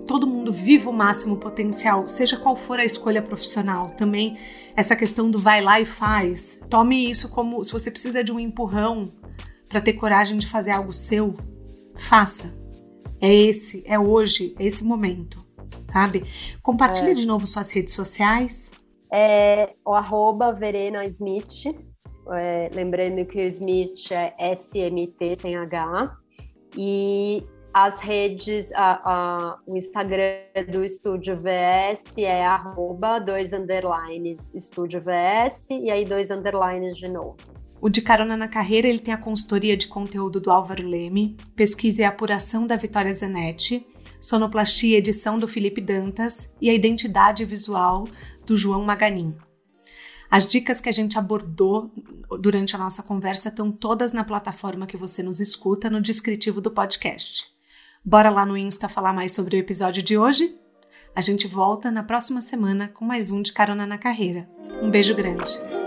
todo mundo viva o máximo potencial, seja qual for a escolha profissional. Também essa questão do vai lá e faz. Tome isso como se você precisa de um empurrão para ter coragem de fazer algo seu, faça. É esse, é hoje, é esse momento, sabe? Compartilha é. de novo suas redes sociais. É o arroba Verena Smith. É, lembrando que o Smith é SMT sem H. E as redes, a, a, o Instagram do Estúdio VS é arroba dois underlines Estúdio VS e aí dois underlines de novo. O De Carona na Carreira ele tem a consultoria de conteúdo do Álvaro Leme, pesquisa e apuração da Vitória Zanetti, sonoplastia e edição do Felipe Dantas e a identidade visual do João Maganin. As dicas que a gente abordou durante a nossa conversa estão todas na plataforma que você nos escuta no descritivo do podcast. Bora lá no Insta falar mais sobre o episódio de hoje? A gente volta na próxima semana com mais um de Carona na Carreira. Um beijo grande!